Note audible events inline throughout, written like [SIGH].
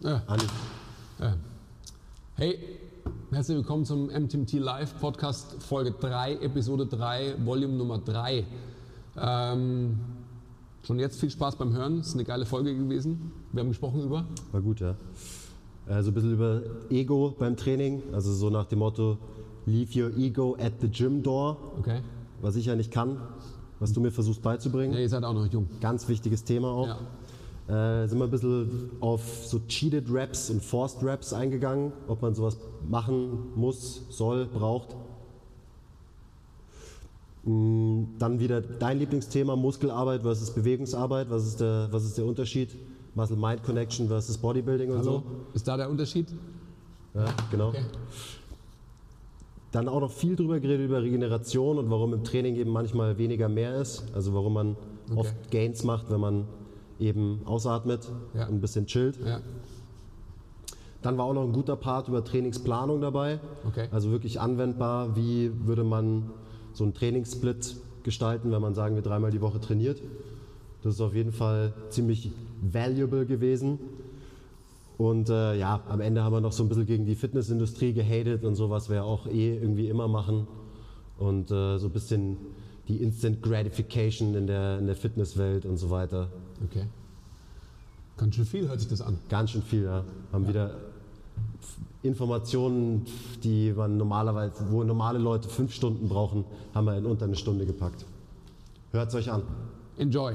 Ja. Andi. Ja. Hey, herzlich willkommen zum MTMT Live Podcast Folge 3, Episode 3, Volume Nummer 3. Ähm, schon jetzt viel Spaß beim Hören, es ist eine geile Folge gewesen. Wir haben gesprochen über. War gut, ja. Äh, so ein bisschen über Ego beim Training, also so nach dem Motto, leave your ego at the gym door, Okay. was ich ja nicht kann, was du mir versuchst beizubringen. Ja, ihr seid auch noch jung. Ganz wichtiges Thema auch. Ja. Äh, sind wir ein bisschen auf so Cheated Raps und Forced Raps eingegangen, ob man sowas machen muss, soll, braucht. Mm, Dann wieder dein Lieblingsthema, Muskelarbeit versus Bewegungsarbeit. Was ist der, was ist der Unterschied? Muscle-Mind-Connection versus Bodybuilding und Hallo? Ist da der Unterschied? so. Ja, genau. Okay. Dann auch noch viel drüber geredet über Regeneration und warum im Training eben manchmal weniger mehr ist. Also warum man Okay. oft Gains macht, wenn man eben ausatmet Ja. und ein bisschen chillt. Ja. Dann war auch noch ein guter Part über Trainingsplanung dabei. Okay. Also wirklich anwendbar, wie würde man so einen Trainingssplit gestalten, wenn man sagen wir dreimal die Woche trainiert. Das ist auf jeden Fall ziemlich valuable gewesen. Und äh, ja, am Ende haben wir noch so ein bisschen gegen die Fitnessindustrie gehatet und sowas wir auch eh irgendwie immer machen. Und äh, so ein bisschen die Instant Gratification in der, in der Fitnesswelt und so weiter. Okay. Ganz schön viel hört sich das an. Ganz schön viel, ja. Haben wieder Informationen, die man normalerweise, wo normale Leute fünf Stunden brauchen, haben wir in unter eine Stunde gepackt. Hört es euch an. Enjoy.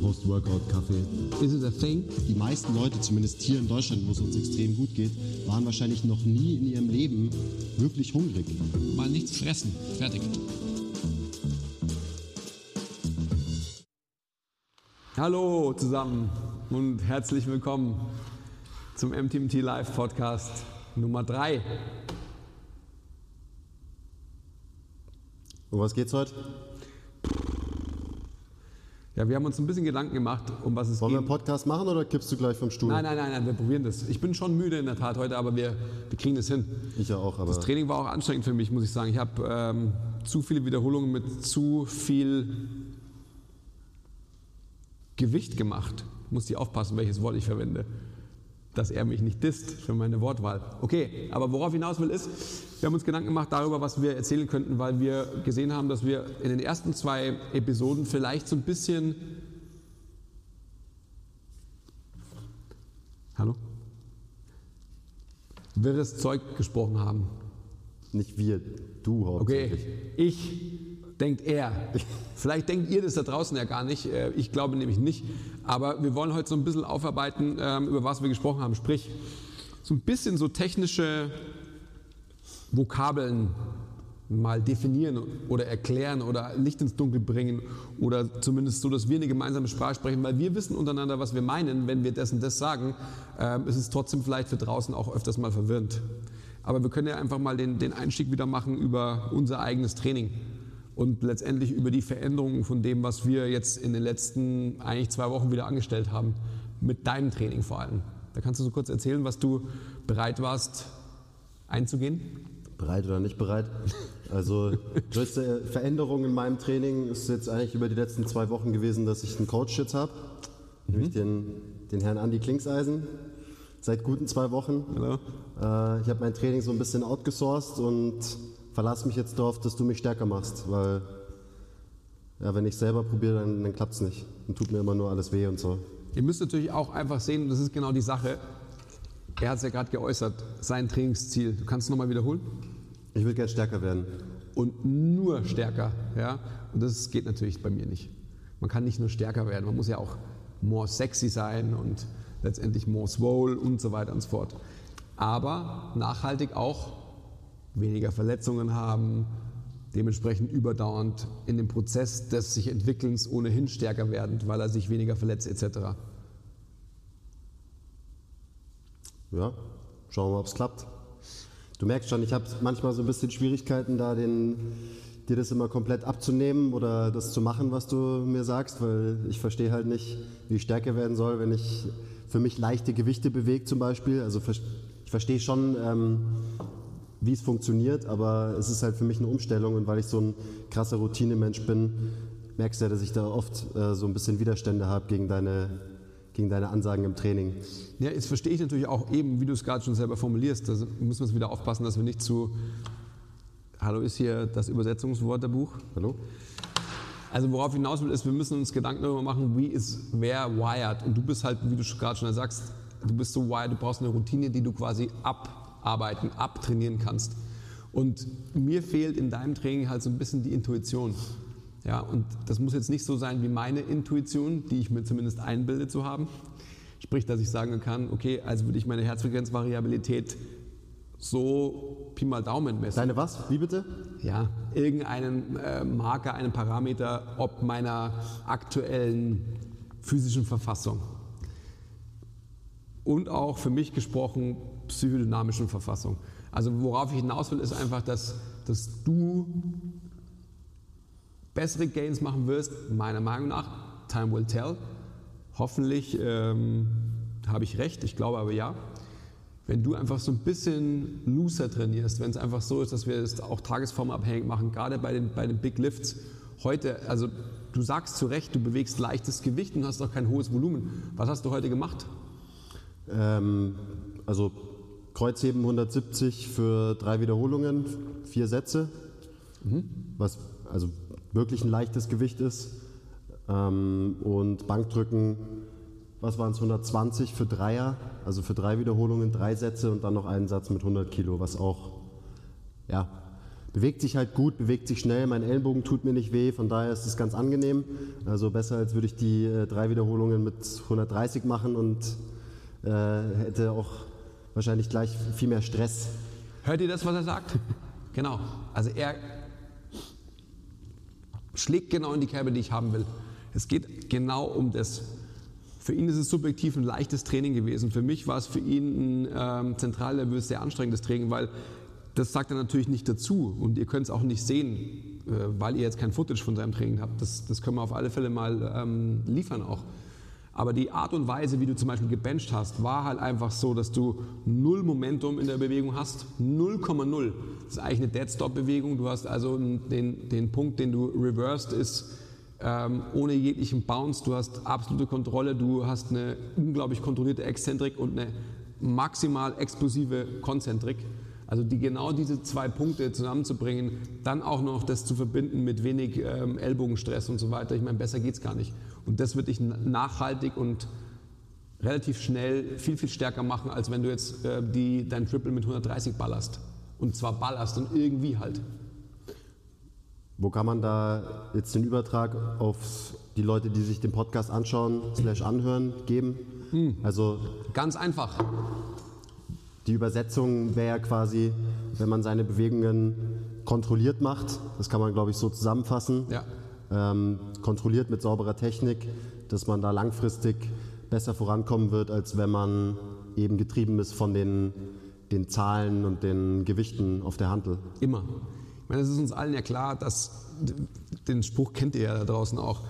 Post-Workout-Kaffee. Is it a thing? Die meisten Leute, zumindest hier in Deutschland, wo es uns extrem gut geht, waren wahrscheinlich noch nie in ihrem Leben wirklich hungrig. Mal nichts fressen. Fertig. Hallo zusammen und herzlich willkommen zum MTMT Live Podcast Nummer 3. Um was geht's heute? Ja, wir haben uns ein bisschen Gedanken gemacht, um was es Wollen wir geht. einen Podcast machen oder kippst du gleich vom Stuhl? Nein, nein, nein, nein, wir probieren das. Ich bin schon müde in der Tat heute, aber wir, wir kriegen das hin. Ich ja auch, aber Das Training war auch anstrengend für mich, muss ich sagen. Ich habe ähm, zu viele Wiederholungen mit zu viel Gewicht gemacht. Muss ich aufpassen, welches Wort ich verwende. Dass er mich nicht disst für meine Wortwahl. Okay, aber worauf hinaus will ist, wir haben uns Gedanken gemacht darüber, was wir erzählen könnten, weil wir gesehen haben, dass wir in den ersten zwei Episoden vielleicht so ein bisschen... Hallo? Wirres Zeug gesprochen haben. nicht wir, du hauptsächlich. Okay, ich denkt er. [LAUGHS] Vielleicht denkt ihr das da draußen ja gar nicht. Äh, Ich glaube nämlich nicht. Aber wir wollen heute so ein bisschen aufarbeiten, ähm, über was wir gesprochen haben. Sprich, so ein bisschen so technische Vokabeln mal definieren oder erklären oder Licht ins Dunkel bringen oder zumindest so, dass wir eine gemeinsame Sprache sprechen, weil wir wissen untereinander, was wir meinen, wenn wir das und das sagen. Ähm, ist es trotzdem vielleicht für draußen auch öfters mal verwirrend. Aber wir können ja einfach mal den, den Einstieg wieder machen über unser eigenes Training und letztendlich über die Veränderungen von dem, was wir jetzt in den letzten eigentlich zwei Wochen wieder angestellt haben, mit deinem Training vor allem. Da kannst du so kurz erzählen, was du bereit warst einzugehen? Bereit oder nicht bereit? Also, [LAUGHS] größte Veränderung in meinem Training ist jetzt eigentlich über die letzten zwei Wochen gewesen, dass ich einen Coach jetzt habe. Nämlich den, den Herrn Andi Klingseisen. Seit guten zwei Wochen. Hallo? Äh, ich habe mein Training so ein bisschen outgesourced und verlasse mich jetzt darauf, dass du mich stärker machst. Weil, ja, wenn ich selber probiere, dann, dann klappt es nicht. Dann tut mir immer nur alles weh und so. Ihr müsst natürlich auch einfach sehen, das ist genau die Sache, er hat es ja gerade geäußert, sein Trainingsziel. Du kannst es nochmal wiederholen? Ich will gern stärker werden. Und nur stärker. Ja? Und das geht natürlich bei mir nicht. Man kann nicht nur stärker werden, man muss ja auch more sexy sein und letztendlich more swole und so weiter und so fort. Aber nachhaltig auch weniger Verletzungen haben, dementsprechend überdauernd in dem Prozess des sich Entwickelns ohnehin stärker werden, weil er sich weniger verletzt etc. Ja, schauen wir mal, ob es klappt. Du merkst schon, ich habe manchmal so ein bisschen Schwierigkeiten, da den, dir das immer komplett abzunehmen oder das zu machen, was du mir sagst, weil ich verstehe halt nicht, wie ich stärker werden soll, wenn ich für mich leichte Gewichte bewege zum Beispiel. Also ich verstehe schon, ähm, wie es funktioniert, aber es ist halt für mich eine Umstellung und weil ich so ein krasser Routinemensch bin, merkst du ja, dass ich da oft äh, so ein bisschen Widerstände habe gegen deine, gegen deine Ansagen im Training. Ja, jetzt verstehe ich natürlich auch eben, wie du es gerade schon selber formulierst, da müssen wir uns wieder aufpassen, dass wir nicht zu Hallo ist hier das Übersetzungswörterbuch. Hallo? Also worauf ich hinaus will, ist, wir müssen uns Gedanken darüber machen, wie ist wer wired. Und du bist halt, wie du gerade schon sagst, du bist so wired, du brauchst eine Routine, die du quasi abarbeiten, abtrainieren kannst. Und mir fehlt in deinem Training halt so ein bisschen die Intuition. Ja, und das muss jetzt nicht so sein wie meine Intuition, die ich mir zumindest einbilde zu haben. Sprich, dass ich sagen kann, okay, also würde ich meine Herzfrequenzvariabilität so Pi mal Daumen messen. Deine was? Wie bitte? Ja, irgendeinen äh, Marker, einen Parameter ob meiner aktuellen physischen Verfassung. Und auch für mich gesprochen psychodynamischen Verfassung. Also worauf ich hinaus will, ist einfach, dass, dass du bessere Gains machen wirst, meiner Meinung nach. Time will tell. Hoffentlich ähm, habe ich recht, ich glaube aber ja wenn du einfach so ein bisschen looser trainierst, wenn es einfach so ist, dass wir es auch tagesformabhängig machen, gerade bei den, bei den Big Lifts, heute, also du sagst zu Recht, du bewegst leichtes Gewicht und hast auch kein hohes Volumen. Was hast du heute gemacht? Ähm, also Kreuzheben 170 für drei Wiederholungen, vier Sätze, mhm. was also wirklich ein leichtes Gewicht ist. Ähm, und Bankdrücken was waren es, 120 für Dreier, also für drei Wiederholungen, drei Sätze und dann noch einen Satz mit 100 Kilo, was auch, ja, bewegt sich halt gut, bewegt sich schnell, mein Ellenbogen tut mir nicht weh, von daher ist es ganz angenehm. Also besser, als würde ich die äh, drei Wiederholungen mit 130 machen und äh, hätte auch wahrscheinlich gleich viel mehr Stress. Hört ihr das, was er sagt? [LAUGHS] genau. Also er schlägt genau in die Kerbe, die ich haben will. Es geht genau um das. Für ihn ist es subjektiv ein leichtes Training gewesen. Für mich war es für ihn ein ähm, zentral nervös sehr anstrengendes Training, weil das sagt er natürlich nicht dazu und ihr könnt es auch nicht sehen, äh, weil ihr jetzt kein Footage von seinem Training habt. Das, das können wir auf alle Fälle mal ähm, liefern auch. Aber die Art und Weise, wie du zum Beispiel gebencht hast, war halt einfach so, dass du null Momentum in der Bewegung hast. 0,0. Das ist eigentlich eine Dead-Stop-Bewegung. Du hast also den, den Punkt, den du reversed, ist ähm, ohne jeglichen Bounce. Du hast absolute Kontrolle, du hast eine unglaublich kontrollierte Exzentrik und eine maximal explosive Konzentrik. Also die, genau diese zwei Punkte zusammenzubringen, dann auch noch das zu verbinden mit wenig ähm, Ellbogenstress und so weiter. Ich meine, besser geht es gar nicht. Und das wird dich nachhaltig und relativ schnell viel, viel stärker machen, als wenn du jetzt äh, die, dein Triple mit 130 ballerst. Und zwar ballerst und irgendwie halt. Wo kann man da jetzt den Übertrag auf die Leute, die sich den Podcast anschauen, slash anhören, geben? Hm. Also ganz einfach. Die Übersetzung wäre quasi, wenn man seine Bewegungen kontrolliert macht. Das kann man, glaube ich, so zusammenfassen. Ja. Ähm, kontrolliert mit sauberer Technik, dass man da langfristig besser vorankommen wird, als wenn man eben getrieben ist von den, den Zahlen und den Gewichten auf der Handel. Immer meine, es ist uns allen ja klar, dass, den Spruch kennt ihr ja da draußen auch,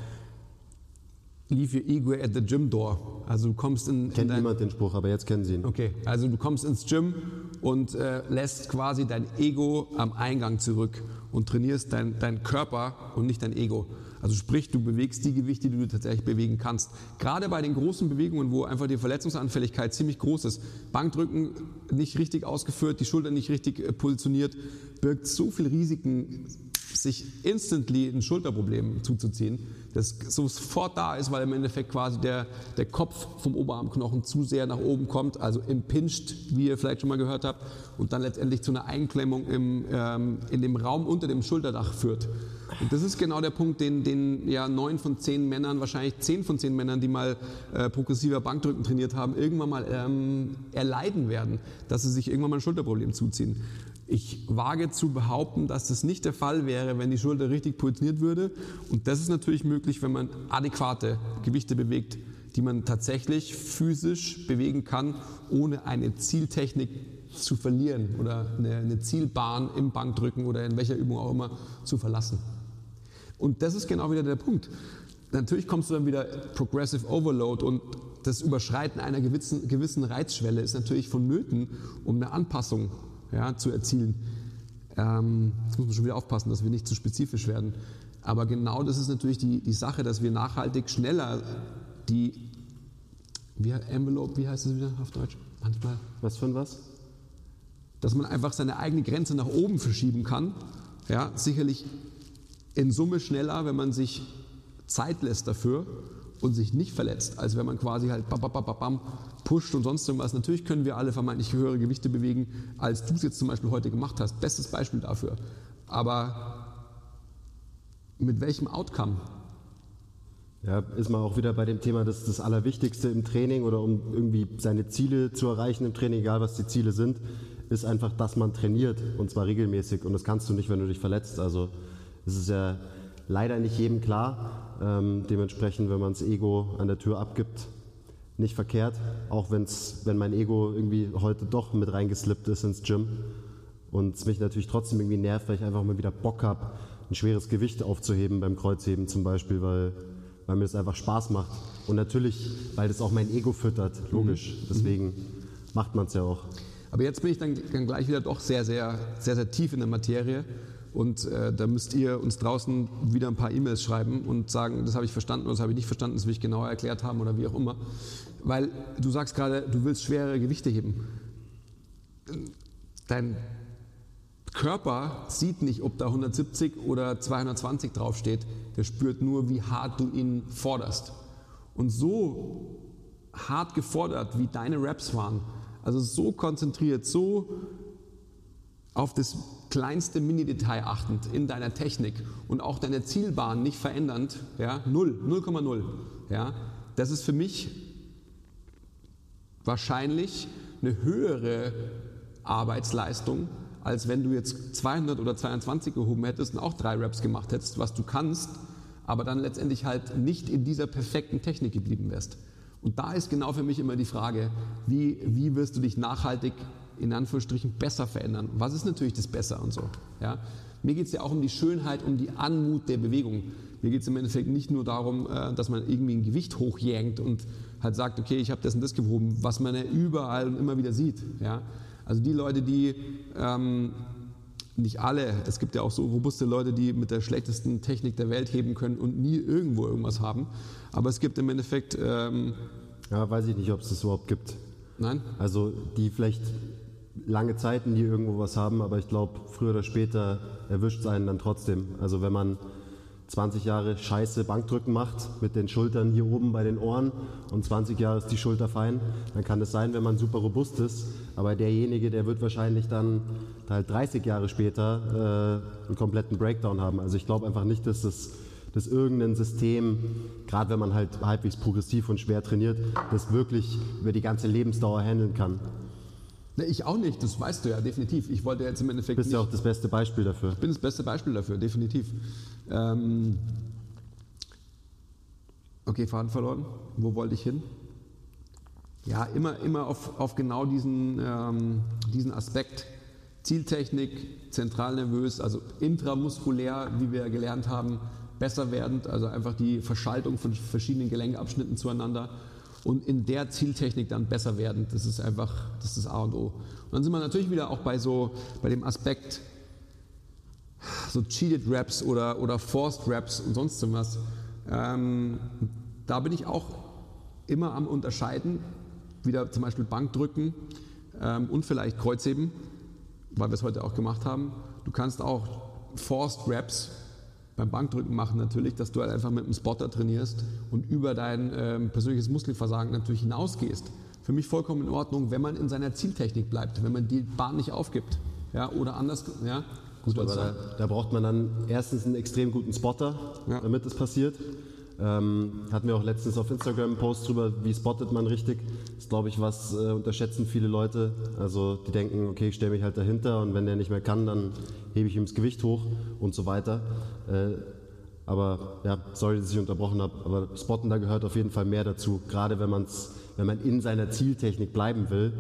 leave your ego at the gym door. Also du kommst in... Kennt in niemand den Spruch, aber jetzt kennen Sie ihn. Okay, also du kommst ins Gym und äh, lässt quasi dein Ego am Eingang zurück und trainierst dein, dein Körper und nicht dein Ego. Also sprich, du bewegst die Gewichte, die du tatsächlich bewegen kannst. Gerade bei den großen Bewegungen, wo einfach die Verletzungsanfälligkeit ziemlich groß ist, Bankdrücken nicht richtig ausgeführt, die Schulter nicht richtig äh, positioniert, birgt so viel Risiken, sich instantly ein Schulterproblem zuzuziehen, das sofort da ist, weil im Endeffekt quasi der, der Kopf vom Oberarmknochen zu sehr nach oben kommt, also impinged, wie ihr vielleicht schon mal gehört habt, und dann letztendlich zu einer Einklemmung im, ähm, in dem Raum unter dem Schulterdach führt. Und das ist genau der Punkt, den, den ja neun von zehn Männern, wahrscheinlich zehn von zehn Männern, die mal äh, progressiver Bankdrücken trainiert haben, irgendwann mal ähm, erleiden werden, dass sie sich irgendwann mal ein Schulterproblem zuziehen. Ich wage zu behaupten, dass das nicht der Fall wäre, wenn die Schulter richtig positioniert würde. Und das ist natürlich möglich, wenn man adäquate Gewichte bewegt, die man tatsächlich physisch bewegen kann, ohne eine Zieltechnik zu verlieren oder eine, Zielbahn im Bankdrücken oder in welcher Übung auch immer zu verlassen. Und das ist genau wieder der Punkt. Natürlich kommst du dann wieder Progressive Overload und das Überschreiten einer gewissen, gewissen Reizschwelle ist natürlich vonnöten, um eine Anpassung ja, zu erzielen. Ähm, jetzt muss man schon wieder aufpassen, dass wir nicht zu spezifisch werden. Aber genau das ist natürlich die, die Sache, dass wir nachhaltig schneller die wie, Envelope, wie heißt es wieder auf Deutsch? Manchmal. Was für ein was? Dass man einfach seine eigene Grenze nach oben verschieben kann. Ja, sicherlich in Summe schneller, wenn man sich Zeit lässt dafür und sich nicht verletzt, als wenn man quasi halt bam, bam, bam, bam, pusht und sonst irgendwas. Natürlich können wir alle vermeintlich höhere Gewichte bewegen, als du es jetzt zum Beispiel heute gemacht hast. Bestes Beispiel dafür. Aber mit welchem Outcome? Ja, ist man auch wieder bei dem Thema, dass das Allerwichtigste im Training oder um irgendwie seine Ziele zu erreichen im Training, egal was die Ziele sind, ist einfach, dass man trainiert und zwar regelmäßig und das kannst du nicht, wenn du dich verletzt. Also es ist ja leider nicht jedem klar. Ähm, dementsprechend, wenn man das Ego an der Tür abgibt, nicht verkehrt, auch wenn's, wenn mein Ego irgendwie heute doch mit reingeslippt ist ins Gym und es mich natürlich trotzdem irgendwie nervt, weil ich einfach mal wieder Bock habe, ein schweres Gewicht aufzuheben beim Kreuzheben zum Beispiel, weil, weil mir das einfach Spaß macht. Und natürlich, weil das auch mein Ego füttert, logisch. Mhm. Deswegen mhm. macht man es ja auch. Aber jetzt bin ich dann, dann, gleich wieder doch sehr, sehr, sehr, sehr tief in der Materie. Und äh, da müsst ihr uns draußen wieder ein paar E-Mails schreiben und sagen, das habe ich verstanden oder das habe ich nicht verstanden, das will ich genauer erklärt haben oder wie auch immer. Weil du sagst gerade, du willst schwere Gewichte heben. Dein Körper sieht nicht, ob da 170 oder 220 draufsteht, der spürt nur, wie hart du ihn forderst. Und so hart gefordert, wie deine Raps waren, also so konzentriert, so auf das kleinste Mini-Detail achtend in deiner Technik und auch deine Zielbahn nicht verändernd, ja, 0, 0,0, ja, das ist für mich wahrscheinlich eine höhere Arbeitsleistung, als wenn du jetzt 200 oder 22 gehoben hättest und auch drei Raps gemacht hättest, was du kannst, aber dann letztendlich halt nicht in dieser perfekten Technik geblieben wärst. Und da ist genau für mich immer die Frage, wie, wie wirst du dich nachhaltig in Anführungsstrichen besser verändern? Was ist natürlich das Besser und so? Ja? Mir geht es ja auch um die Schönheit, um die Anmut der Bewegung. Mir geht es im Endeffekt nicht nur darum, äh, dass man irgendwie ein Gewicht hochjängt und halt sagt, okay, ich habe das und das gewoben, was man ja überall und immer wieder sieht. Ja? Also die Leute, die ähm, nicht alle, es gibt ja auch so robuste Leute, die mit der schlechtesten Technik der Welt heben können und nie irgendwo irgendwas haben. Aber es gibt im Endeffekt. Ähm, ja, weiß ich nicht, ob es das überhaupt gibt. Nein? Also die vielleicht lange Zeiten, die irgendwo was haben, aber ich glaube, früher oder später erwischt es einen dann trotzdem. Also wenn man 20 Jahre scheiße Bankdrücken macht, mit den Schultern hier oben bei den Ohren und 20 Jahre ist die Schulter fein, dann kann es sein, wenn man super robust ist, aber derjenige, der wird wahrscheinlich dann halt 30 Jahre später äh, einen kompletten Breakdown haben. Also ich glaube einfach nicht, dass das dass irgendein System, gerade wenn man halt halbwegs progressiv und schwer trainiert, das wirklich über die ganze Lebensdauer handeln kann. Ne, ich auch nicht, das weißt du ja definitiv. Ich wollte jetzt im Endeffekt. Du bist ja auch das beste Beispiel dafür. Ich bin das beste Beispiel dafür, definitiv. Ähm okay, Faden verloren. Wo wollte ich hin? Ja, immer, immer auf, auf genau diesen, ähm, diesen Aspekt. Zieltechnik, zentralnervös, also intramuskulär, wie wir gelernt haben, besser werdend, also einfach die Verschaltung von verschiedenen Gelenkabschnitten zueinander und in der Zieltechnik dann besser werden. Das ist einfach, das ist A und O. Und dann sind wir natürlich wieder auch bei so, bei dem Aspekt, so Cheated Raps oder, oder Forced Raps und sonst was. Ähm, da bin ich auch immer am Unterscheiden, wieder zum Beispiel Bankdrücken ähm, und vielleicht Kreuzheben, weil wir es heute auch gemacht haben. Du kannst auch Forced Raps beim Bankdrücken machen natürlich, dass du halt einfach mit einem Spotter trainierst und über dein ähm, persönliches Muskelversagen natürlich hinausgehst. Für mich vollkommen in Ordnung, wenn man in seiner Zieltechnik bleibt, wenn man die Bahn nicht aufgibt. Ja, oder anders, ja. Gut, aber da, da, braucht man dann erstens einen extrem guten Spotter, ja. damit das passiert. Ähm, hatten wir auch letztens auf Instagram einen Post drüber, wie spottet man richtig. Das ist, glaube ich, was äh, unterschätzen viele Leute. Also die denken, okay, ich stelle mich halt dahinter und wenn der nicht mehr kann, dann hebe ich ihm das Gewicht hoch und so weiter. Äh, Aber ja, sorry, dass ich unterbrochen habe, aber Spotten, da gehört auf jeden Fall mehr dazu, gerade wenn, man's, wenn man in seiner Zieltechnik bleiben will.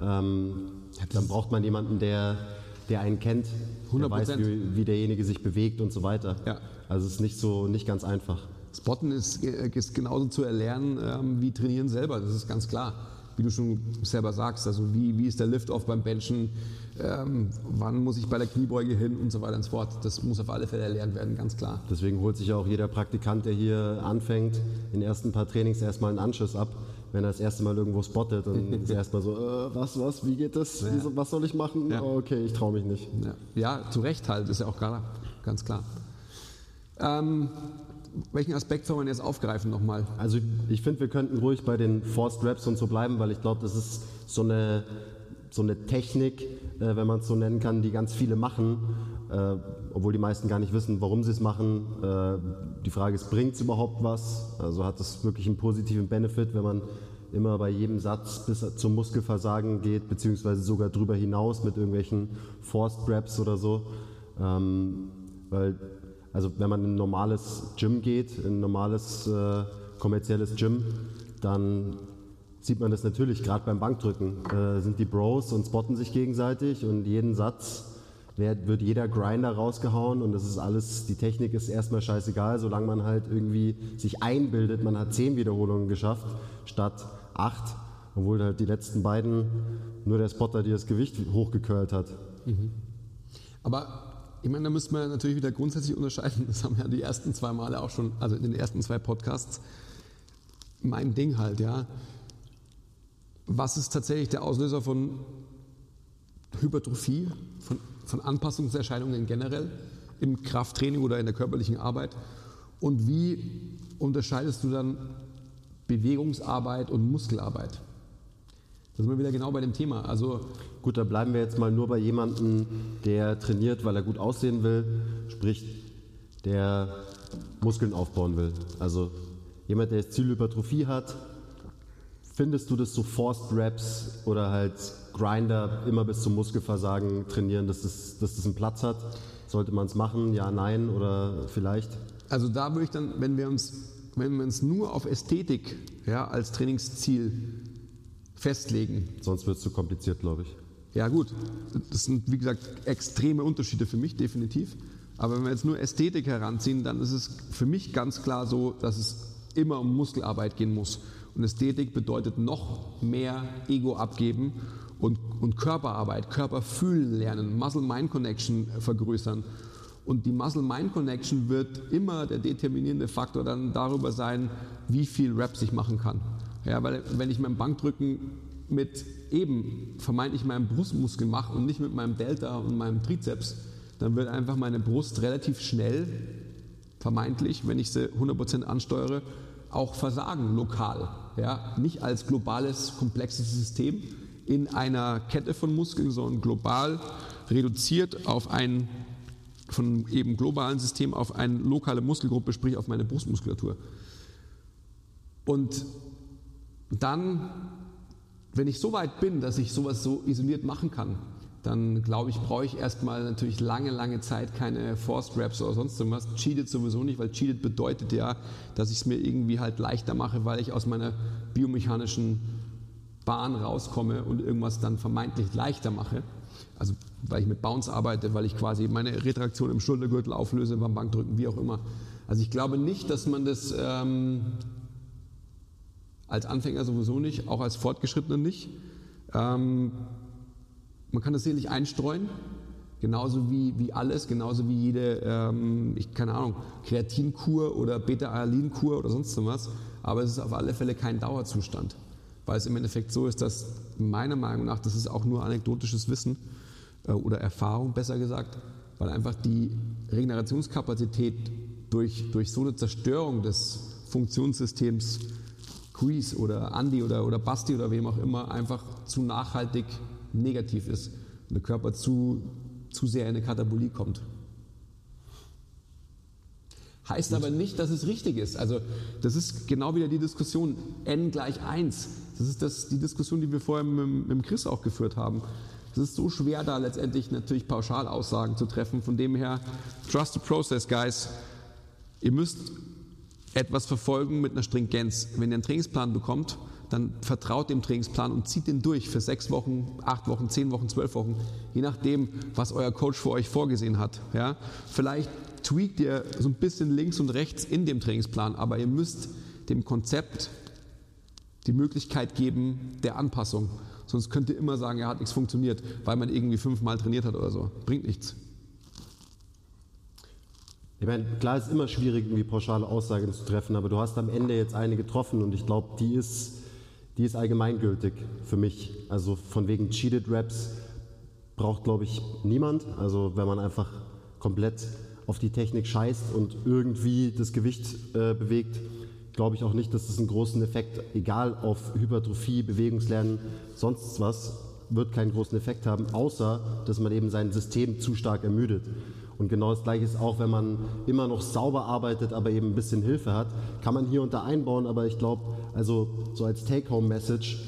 Ähm, dann braucht man jemanden, der, der einen kennt, der 100%. weiß, wie, wie derjenige sich bewegt und so weiter. Ja. Also es ist nicht so nicht ganz einfach. Spotten ist, ist genauso zu erlernen ähm, wie trainieren selber, das ist ganz klar. Wie du schon selber sagst, also wie, wie ist der Lift-Off beim Benchen, ähm, wann muss ich bei der Kniebeuge hin und so weiter und so fort. Das muss auf alle Fälle erlernt werden, ganz klar. Deswegen holt sich auch jeder Praktikant, der hier anfängt, in den ersten paar Trainings erstmal einen Anschiss ab. Wenn er das erste Mal irgendwo spottet und [LAUGHS] ist er erstmal so, äh, was, was, wie geht das? So- was soll ich machen? Ja. Oh, okay, ich traue mich nicht. Ja, ja zu Recht halt, ist ja auch klar, ganz klar. Ähm, welchen Aspekt soll man jetzt aufgreifen nochmal? Also ich finde, wir könnten ruhig bei den Forced Raps und so bleiben, weil ich glaube, das ist so eine, so eine Technik, äh, wenn man es so nennen kann, die ganz viele machen, äh, obwohl die meisten gar nicht wissen, warum sie es machen. Äh, die Frage ist, bringt es überhaupt was? Also hat es wirklich einen positiven Benefit, wenn man immer bei jedem Satz bis zum Muskelversagen geht, beziehungsweise sogar drüber hinaus mit irgendwelchen Forced Raps oder so. Ähm, weil, also wenn man in ein normales Gym geht, in ein normales äh, kommerzielles Gym, dann sieht man das natürlich, gerade beim Bankdrücken, äh, sind die Bros und spotten sich gegenseitig und jeden Satz wird, jeder Grinder rausgehauen und das ist alles, die Technik ist erstmal scheißegal, solange man halt irgendwie sich einbildet, man hat zehn Wiederholungen geschafft statt acht, obwohl halt die letzten beiden nur der Spotter, die das Gewicht hochgecurlt hat. Aber ich meine, da müsste man natürlich wieder grundsätzlich unterscheiden. Das haben ja die ersten zwei Male auch schon, also in den ersten zwei Podcasts. Mein Ding halt, ja. Was ist tatsächlich der Auslöser von Hypertrophie, von, von Anpassungserscheinungen generell im Krafttraining oder in der körperlichen Arbeit? Und wie unterscheidest du dann Bewegungsarbeit und Muskelarbeit? Da sind wir wieder genau bei dem Thema. Also Gut, da bleiben wir jetzt mal nur bei jemandem, der trainiert, weil er gut aussehen will, sprich, der Muskeln aufbauen will. Also jemand, der jetzt Zielhypertrophie hat, findest du das so Forced Reps oder halt Grinder immer bis zum Muskelversagen trainieren, dass das, dass das einen Platz hat? Sollte man es machen? Ja, nein oder vielleicht? Also da würde ich dann, wenn wir uns, wenn wir uns nur auf Ästhetik ja, als Trainingsziel festlegen, Sonst wird es zu kompliziert, glaube ich. Ja gut, das sind wie gesagt extreme Unterschiede für mich definitiv. Aber wenn wir jetzt nur Ästhetik heranziehen, dann ist es für mich ganz klar so, dass es immer um Muskelarbeit gehen muss. Und Ästhetik bedeutet noch mehr Ego abgeben und, und Körperarbeit, Körper fühlen lernen, Muscle-Mind-Connection vergrößern. Und die Muscle-Mind-Connection wird immer der determinierende Faktor dann darüber sein, wie viel Reps ich machen kann. Ja, weil wenn ich mein Bankdrücken mit eben vermeintlich meinem Brustmuskel mache und nicht mit meinem Delta und meinem Trizeps, dann wird einfach meine Brust relativ schnell, vermeintlich, wenn ich sie 100% ansteuere, auch versagen lokal. Ja? Nicht als globales, komplexes System in einer Kette von Muskeln, sondern global reduziert auf ein von eben globalen System auf eine lokale Muskelgruppe, sprich auf meine Brustmuskulatur. Und dann, wenn ich so weit bin, dass ich sowas so isoliert machen kann, dann glaube ich, brauche ich erstmal natürlich lange, lange Zeit keine Forced Raps oder sonst irgendwas. Cheated sowieso nicht, weil Cheated bedeutet ja, dass ich es mir irgendwie halt leichter mache, weil ich aus meiner biomechanischen Bahn rauskomme und irgendwas dann vermeintlich leichter mache. Also weil ich mit Bounce arbeite, weil ich quasi meine Retraktion im Schultergürtel auflöse beim Bankdrücken, wie auch immer. Also ich glaube nicht, dass man das ähm, als Anfänger sowieso nicht, auch als Fortgeschrittener nicht. Ähm, man kann das sicherlich einstreuen, genauso wie, wie alles, genauso wie jede, ähm, ich, keine Ahnung, Kreatinkur oder Beta-Alankur oder sonst was. Aber es ist auf alle Fälle kein Dauerzustand, weil es im Endeffekt so ist, dass meiner Meinung nach, das ist auch nur anekdotisches Wissen äh, oder Erfahrung, besser gesagt, weil einfach die Regenerationskapazität durch, durch so eine Zerstörung des Funktionssystems Quiz oder Andy oder, oder Basti oder wem auch immer einfach zu nachhaltig negativ ist und der Körper zu, zu sehr in eine Katabolie kommt. Heißt aber nicht, dass es richtig ist. Also das ist genau wieder die Diskussion n gleich 1. Das ist das, die Diskussion, die wir vorher mit, mit Chris auch geführt haben. Es ist so schwer, da letztendlich natürlich Pauschalaussagen zu treffen. Von dem her, trust the process, guys. Ihr müsst etwas verfolgen mit einer Stringenz. Wenn ihr einen Trainingsplan bekommt, dann vertraut dem Trainingsplan und zieht den durch für sechs Wochen, acht Wochen, zehn Wochen, zwölf Wochen, je nachdem, was euer Coach für euch vorgesehen hat. Ja? Vielleicht tweakt ihr so ein bisschen links und rechts in dem Trainingsplan, aber ihr müsst dem Konzept die Möglichkeit geben der Anpassung. Sonst könnt ihr immer sagen, er hat nichts funktioniert, weil man irgendwie fünfmal trainiert hat oder so. Bringt nichts. Ich meine, klar ist immer schwierig, irgendwie pauschale Aussagen zu treffen, aber du hast am Ende jetzt eine getroffen und ich glaube, die ist, die ist allgemeingültig für mich. Also von wegen Cheated Raps braucht, glaube ich, niemand. Also wenn man einfach komplett auf die Technik scheißt und irgendwie das Gewicht äh, bewegt, glaube ich auch nicht, dass das einen großen Effekt, egal auf Hypertrophie, Bewegungslernen, sonst was, wird keinen großen Effekt haben, außer dass man eben sein System zu stark ermüdet. Und genau das Gleiche ist auch, wenn man immer noch sauber arbeitet, aber eben ein bisschen Hilfe hat, kann man hier und da einbauen, aber ich glaube, also so als Take-Home-Message,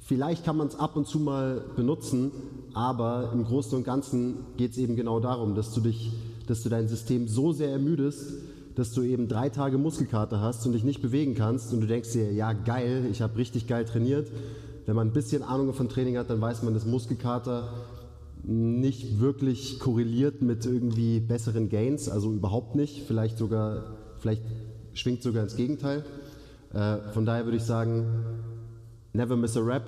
vielleicht kann man es ab und zu mal benutzen, aber im Großen und Ganzen geht es eben genau darum, dass du dich, dass du dein System so sehr ermüdest, dass du eben drei Tage Muskelkater hast und dich nicht bewegen kannst und du denkst dir, ja geil, ich habe richtig geil trainiert. Wenn man ein bisschen Ahnung von Training hat, dann weiß man, dass Muskelkater nicht wirklich korreliert mit irgendwie besseren Gains, also überhaupt nicht, vielleicht sogar, vielleicht schwingt sogar ins Gegenteil. Äh, von daher würde ich sagen, never miss a rep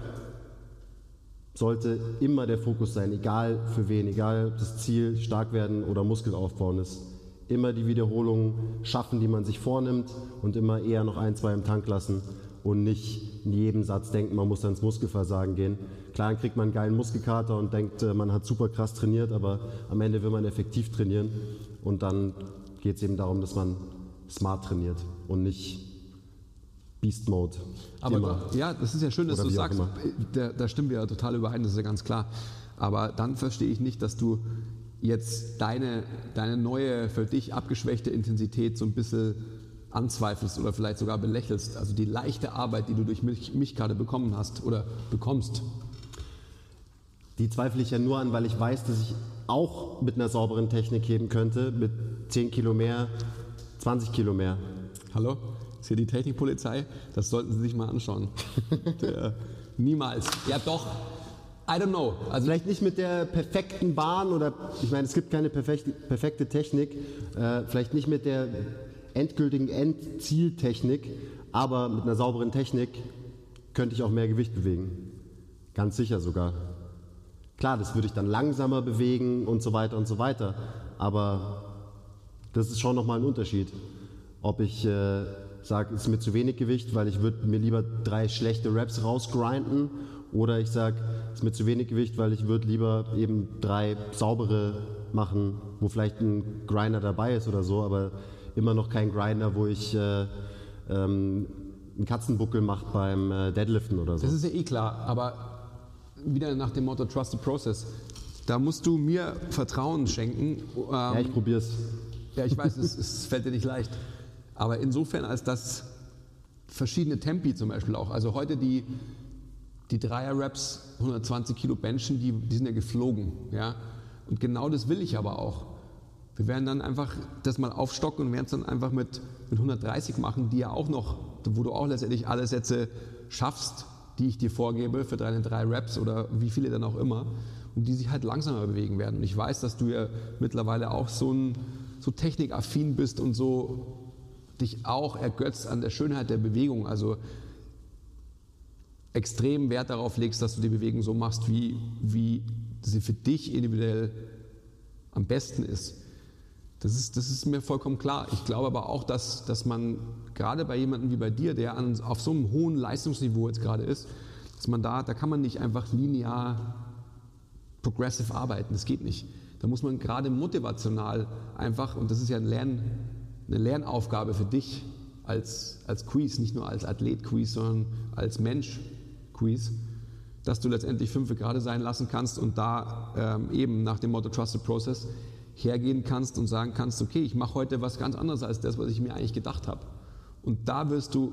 sollte immer der Fokus sein, egal für wen, egal ob das Ziel stark werden oder Muskel aufbauen ist. Immer die Wiederholungen schaffen, die man sich vornimmt und immer eher noch ein, zwei im Tank lassen und nicht in jedem Satz denken, man muss dann ins Muskelversagen gehen. Klar, dann kriegt man einen geilen Muskelkater und denkt, äh, man hat super krass trainiert, aber am Ende will man effektiv trainieren und dann geht es eben darum, dass man smart trainiert und nicht Beast Mode. Aber immer. ja, das ist ja schön, dass Oder du sagst, da, da stimmen wir ja total überein, das ist ja ganz klar. Aber dann verstehe ich nicht, dass du jetzt deine, deine neue, für dich abgeschwächte Intensität so ein bisschen anzweifelst oder vielleicht sogar belächelst. Also die leichte Arbeit, die du durch mich, mich gerade bekommen hast oder bekommst. Die zweifle ich ja nur an, weil ich weiß, dass ich auch mit einer sauberen Technik heben könnte, mit 10 Kilo mehr, 20 Kilo mehr. Hallo? Ist hier die Technikpolizei? Das sollten Sie sich mal anschauen. [LAUGHS] Der, niemals. Ja doch, I don't know. Also vielleicht nicht mit der perfekten Bahn oder ich meine, es gibt keine perfekte, perfekte Technik, äh, vielleicht nicht mit der endgültigen Endzieltechnik, aber mit einer sauberen Technik könnte ich auch mehr Gewicht bewegen. Ganz sicher sogar. Klar, das würde ich dann langsamer bewegen und so weiter und so weiter, aber das ist schon nochmal ein Unterschied. Ob ich äh, sage, es ist mir zu wenig Gewicht, weil ich würde mir lieber drei schlechte Raps rausgrinden oder ich sage, es ist mir zu wenig Gewicht, weil ich würde lieber eben drei saubere machen, wo vielleicht ein Grinder dabei ist oder so, aber immer noch kein Grinder, wo ich äh, ähm, einen Katzenbuckel mache beim äh, Deadliften oder so. Das ist ja eh klar, aber wieder nach dem Motto Trust the Process. Da musst du mir Vertrauen schenken. Ähm, ja, ich probier's. Ja, ich weiß, es, es fällt dir nicht leicht. Aber insofern, als dass verschiedene Tempi zum Beispiel auch, also heute die die Dreier-Raps, 120 Kilo Benchen, die, die sind ja geflogen. Ja? Und genau das will ich aber auch. Wir werden dann einfach das mal aufstocken und werden es dann einfach mit, mit 130 machen, die ja auch noch, wo du auch letztendlich alle Sätze schaffst, die ich dir vorgebe für deine drei Raps oder wie viele dann auch immer und die sich halt langsamer bewegen werden. Und ich weiß, dass du ja mittlerweile auch so, ein, so technikaffin bist und so dich auch ergötzt an der Schönheit der Bewegung. Also extrem Wert darauf legst, dass du die Bewegung so machst, wie, wie sie für dich individuell am besten ist. Das ist, das ist mir vollkommen klar. Ich glaube aber auch, dass, dass man gerade bei jemandem wie bei dir, der an, auf so einem hohen Leistungsniveau jetzt gerade ist, dass man da, da kann man nicht einfach linear progressive arbeiten. Das geht nicht. Da muss man gerade motivational einfach, und das ist ja ein Lern, eine Lernaufgabe für dich als, als Quiz, nicht nur als Athlet-Quiz, sondern als Mensch, Quiz, dass du letztendlich fünf gerade sein lassen kannst und da ähm, eben nach dem Motto Trusted Process hergehen kannst und sagen kannst, okay, ich mache heute was ganz anderes als das, was ich mir eigentlich gedacht habe. Und da wirst du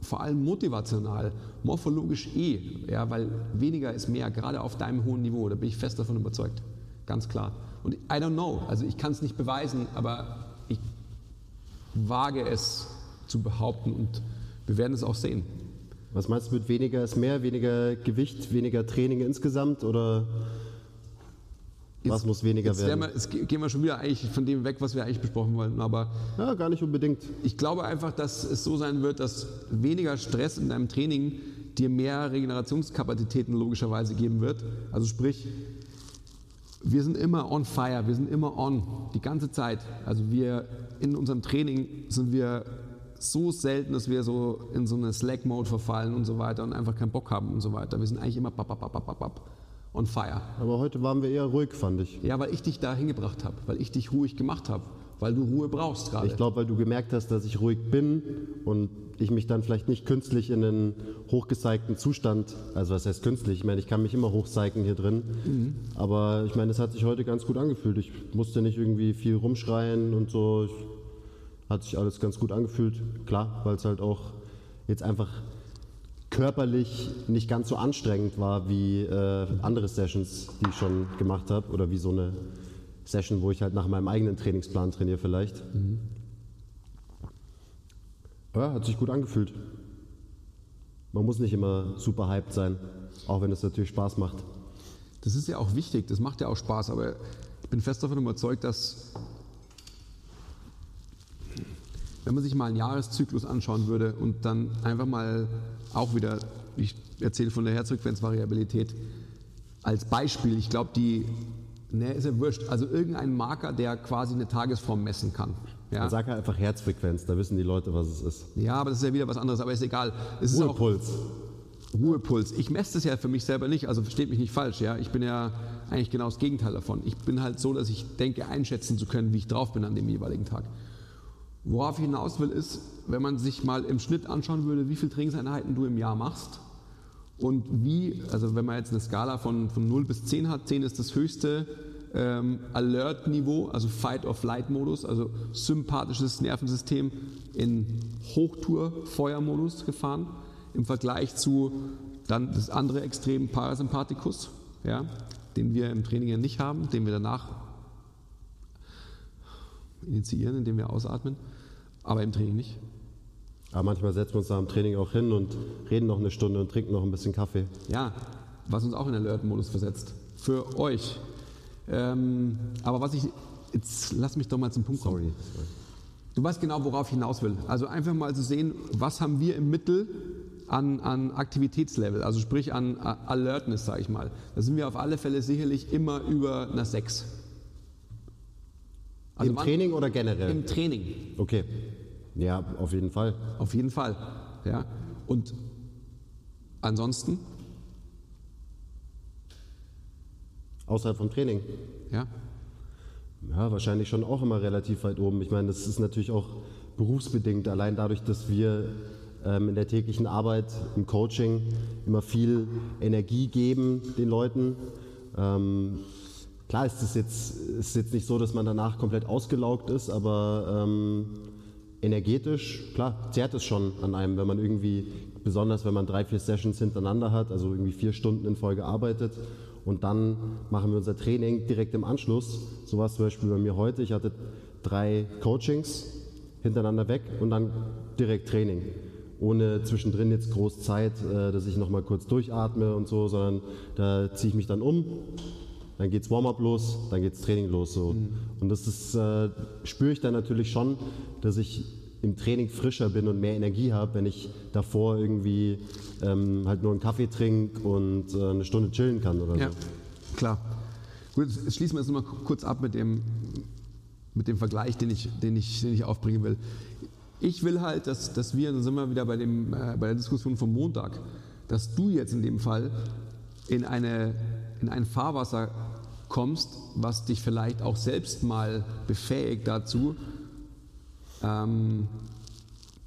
vor allem motivational, morphologisch eh, ja, weil weniger ist mehr, gerade auf deinem hohen Niveau, da bin ich fest davon überzeugt. Ganz klar. Und I don't know, also ich kann es nicht beweisen, aber ich wage es zu behaupten und wir werden es auch sehen. Was meinst du mit weniger ist mehr, weniger Gewicht, weniger Training insgesamt oder was muss weniger werden? Wir, jetzt gehen wir schon wieder eigentlich von dem weg, was wir eigentlich besprochen wollten. Aber ja, gar nicht unbedingt. Ich glaube einfach, dass es so sein wird, dass weniger Stress in deinem Training dir mehr Regenerationskapazitäten logischerweise geben wird. Also sprich, wir sind immer on fire, wir sind immer on, die ganze Zeit. Also wir in unserem Training sind wir so selten, dass wir so in so eine Slack-Mode verfallen und so weiter und einfach keinen Bock haben und so weiter. Wir sind eigentlich immer bap, bap, bap, bap, bap, on fire. Aber heute waren wir eher ruhig, fand ich. Ja, weil ich dich da hingebracht habe, weil ich dich ruhig gemacht habe, weil du Ruhe brauchst gerade. Ich glaube, weil du gemerkt hast, dass ich ruhig bin und ich mich dann vielleicht nicht künstlich in einen hochgezeigten Zustand, also was heißt künstlich, ich meine, ich kann mich immer hochzeigen hier drin, mhm. aber ich meine, es hat sich heute ganz gut angefühlt. Ich musste nicht irgendwie viel rumschreien und so. Ich, hat sich alles ganz gut angefühlt. Klar, weil es halt auch jetzt einfach körperlich nicht ganz so anstrengend war wie äh, andere Sessions, die ich schon gemacht habe oder wie so eine Session, wo ich halt nach meinem eigenen Trainingsplan trainiere vielleicht. Mhm. Ja, hat sich gut angefühlt. Man muss nicht immer super hyped sein, auch wenn es natürlich Spaß macht. Das ist ja auch wichtig, das macht ja auch Spaß, aber ich bin fest davon überzeugt, dass wenn man sich mal einen Jahreszyklus anschauen würde und dann einfach mal auch wieder, ich erzähle von der Herzfrequenzvariabilität als Beispiel, ich glaube, die, ne, ist ja wurscht, also irgendein Marker, der quasi eine Tagesform messen kann. Ja? Man sagt ja einfach Herzfrequenz, da wissen die Leute, was es ist. Ja, aber das ist ja wieder was anderes, aber ist egal. Es Ruhepuls. Auch Ruhepuls. Ich messe das ja für mich selber nicht, also versteht mich nicht falsch, ja. Ich bin ja eigentlich genau das Gegenteil davon. Ich bin halt so, dass ich denke, einschätzen zu können, wie ich drauf bin an dem jeweiligen Tag. Worauf ich hinaus will, ist, wenn man sich mal im Schnitt anschauen würde, wie viele Trainingseinheiten du im Jahr machst und wie, also wenn man jetzt eine Skala von, von 0 bis 10 hat, 10 ist das höchste ähm, Alert-Niveau, also Fight-or-Flight-Modus, also sympathisches Nervensystem in Hochtour-Feuermodus gefahren, im Vergleich zu dann das andere Extrem Parasympathikus, ja, den wir im Training ja nicht haben, den wir danach initiieren, indem wir ausatmen, aber im Training nicht. Aber manchmal setzen wir uns da im Training auch hin und reden noch eine Stunde und trinken noch ein bisschen Kaffee. Ja, was uns auch in Alert-Modus versetzt. Für euch. Ähm, aber was ich, jetzt lass mich doch mal zum Punkt kommen. Sorry. Du weißt genau, worauf ich hinaus will. Also einfach mal zu sehen, was haben wir im Mittel an, an Aktivitätslevel, also sprich an Alertness, sage ich mal. Da sind wir auf alle Fälle sicherlich immer über einer 6. Also Im Training oder generell? Im Training. Okay. Ja, auf jeden Fall. Auf jeden Fall. Ja. Und ansonsten? Außerhalb vom Training? Ja. Ja, wahrscheinlich schon auch immer relativ weit oben. Ich meine, das ist natürlich auch berufsbedingt, allein dadurch, dass wir ähm, in der täglichen Arbeit, im Coaching immer viel Energie geben den Leuten. Ähm, Klar ist es jetzt, ist jetzt nicht so, dass man danach komplett ausgelaugt ist, aber ähm, energetisch, klar, zehrt es schon an einem, wenn man irgendwie, besonders wenn man drei, vier Sessions hintereinander hat, also irgendwie vier Stunden in Folge arbeitet und dann machen wir unser Training direkt im Anschluss. So war es zum Beispiel bei mir heute. Ich hatte drei Coachings hintereinander weg und dann direkt Training. Ohne zwischendrin jetzt groß Zeit, äh, dass ich nochmal kurz durchatme und so, sondern da ziehe ich mich dann um, dann geht's Warm-up los, dann geht's Training los. So. Mhm. Und das ist, äh, spüre ich dann natürlich schon, dass ich im Training frischer bin und mehr Energie habe, wenn ich davor irgendwie ähm, halt nur einen Kaffee trinke und äh, eine Stunde chillen kann oder ja, so. Klar. Gut, jetzt schließen wir es nochmal kurz ab mit dem, mit dem Vergleich, den ich, den, ich, den ich aufbringen will. Ich will halt, dass, dass wir, dann sind wir wieder bei, dem, äh, bei der Diskussion vom Montag, dass du jetzt in dem Fall in eine in ein Fahrwasser kommst, was dich vielleicht auch selbst mal befähigt dazu, ähm,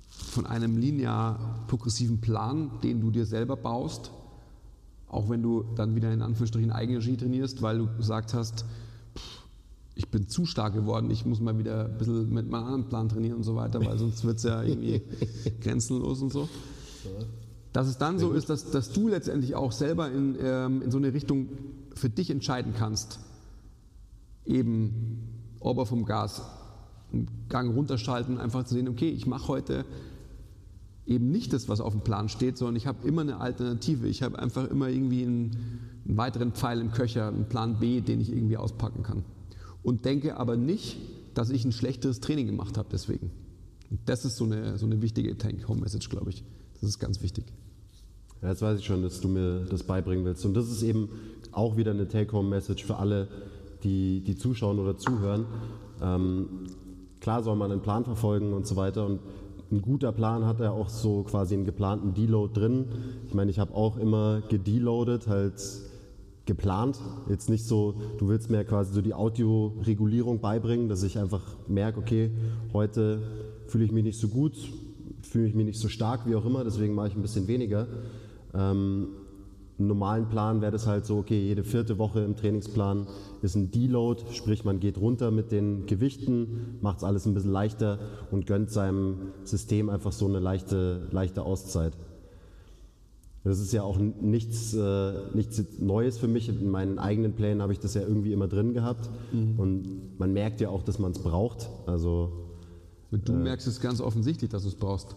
von einem linear progressiven Plan, den du dir selber baust, auch wenn du dann wieder in Anführungsstrichen Eigenregie trainierst, weil du gesagt hast, pff, ich bin zu stark geworden, ich muss mal wieder ein bisschen mit meinem anderen Plan trainieren und so weiter, weil sonst wird es ja irgendwie [LAUGHS] grenzenlos und so. Dass es dann so ist, dass, dass du letztendlich auch selber in, ähm, in so eine Richtung für dich entscheiden kannst, eben ob er vom Gas einen Gang runterschalten, einfach zu sehen, okay, ich mache heute eben nicht das, was auf dem Plan steht, sondern ich habe immer eine Alternative. Ich habe einfach immer irgendwie einen, einen, weiteren Pfeil im Köcher, einen Plan B, den ich irgendwie auspacken kann. Und denke aber nicht, dass ich ein schlechteres Training gemacht habe deswegen. Und das ist so eine, so eine wichtige Take-Home-Message, glaube ich. Das ist ganz wichtig. Ja, jetzt weiß ich schon, dass du mir das beibringen willst. Und das ist eben auch wieder eine Take-Home-Message für alle, die, die zuschauen oder zuhören. Ähm, klar soll man einen Plan verfolgen und so weiter. Und ein guter Plan hat ja auch so quasi einen geplanten Deload drin. Ich meine, ich habe auch immer gedeloadet, halt geplant. Jetzt nicht so, du willst mir quasi so die Audioregulierung beibringen, dass ich einfach merke, okay, heute fühle ich mich nicht so gut, fühle ich mich nicht so stark, wie auch immer, deswegen mache ich ein bisschen weniger. Ähm, Im normalen Plan wäre das halt so, okay, jede vierte Woche im Trainingsplan ist ein Deload, sprich man geht runter mit den Gewichten, macht es alles ein bisschen leichter und gönnt seinem System einfach so eine leichte, leichte Auszeit. Das ist ja auch nichts, äh, nichts Neues für mich. In meinen eigenen Plänen habe ich das ja irgendwie immer drin gehabt. Mhm. Und man merkt ja auch, dass man es braucht. Also, du äh, merkst es ganz offensichtlich, dass du es brauchst.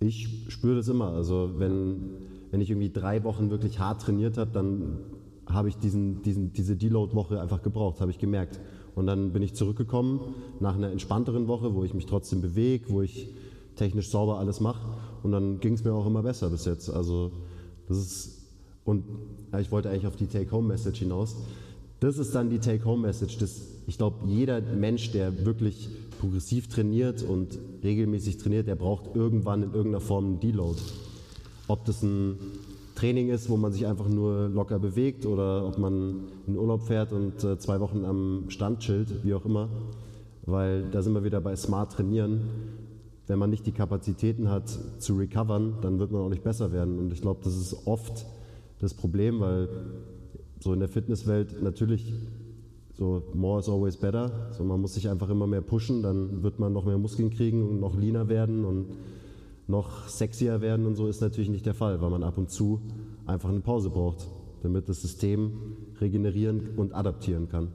Ich spüre das immer. Also wenn, wenn ich irgendwie drei Wochen wirklich hart trainiert habe, dann habe ich diesen, diesen, diese Deload-Woche einfach gebraucht, habe ich gemerkt. Und dann bin ich zurückgekommen nach einer entspannteren Woche, wo ich mich trotzdem bewege, wo ich technisch sauber alles mache. Und dann ging es mir auch immer besser bis jetzt. Also das ist, und ja, ich wollte eigentlich auf die Take-Home-Message hinaus. Das ist dann die Take-Home-Message. Ich glaube, jeder Mensch, der wirklich progressiv trainiert und regelmäßig trainiert, der braucht irgendwann in irgendeiner Form einen Deload. Ob das ein Training ist, wo man sich einfach nur locker bewegt oder ob man in Urlaub fährt und äh, zwei Wochen am Stand chillt, wie auch immer. Weil da sind wir wieder bei Smart Trainieren. Wenn man nicht die Kapazitäten hat zu recovern, dann wird man auch nicht besser werden. Und ich glaube, das ist oft das Problem, weil so in der Fitnesswelt natürlich so more is always better. So man muss sich einfach immer mehr pushen, dann wird man noch mehr Muskeln kriegen und noch leaner werden und noch sexier werden und so ist natürlich nicht der Fall, weil man ab und zu einfach eine Pause braucht, damit das System regenerieren und adaptieren kann.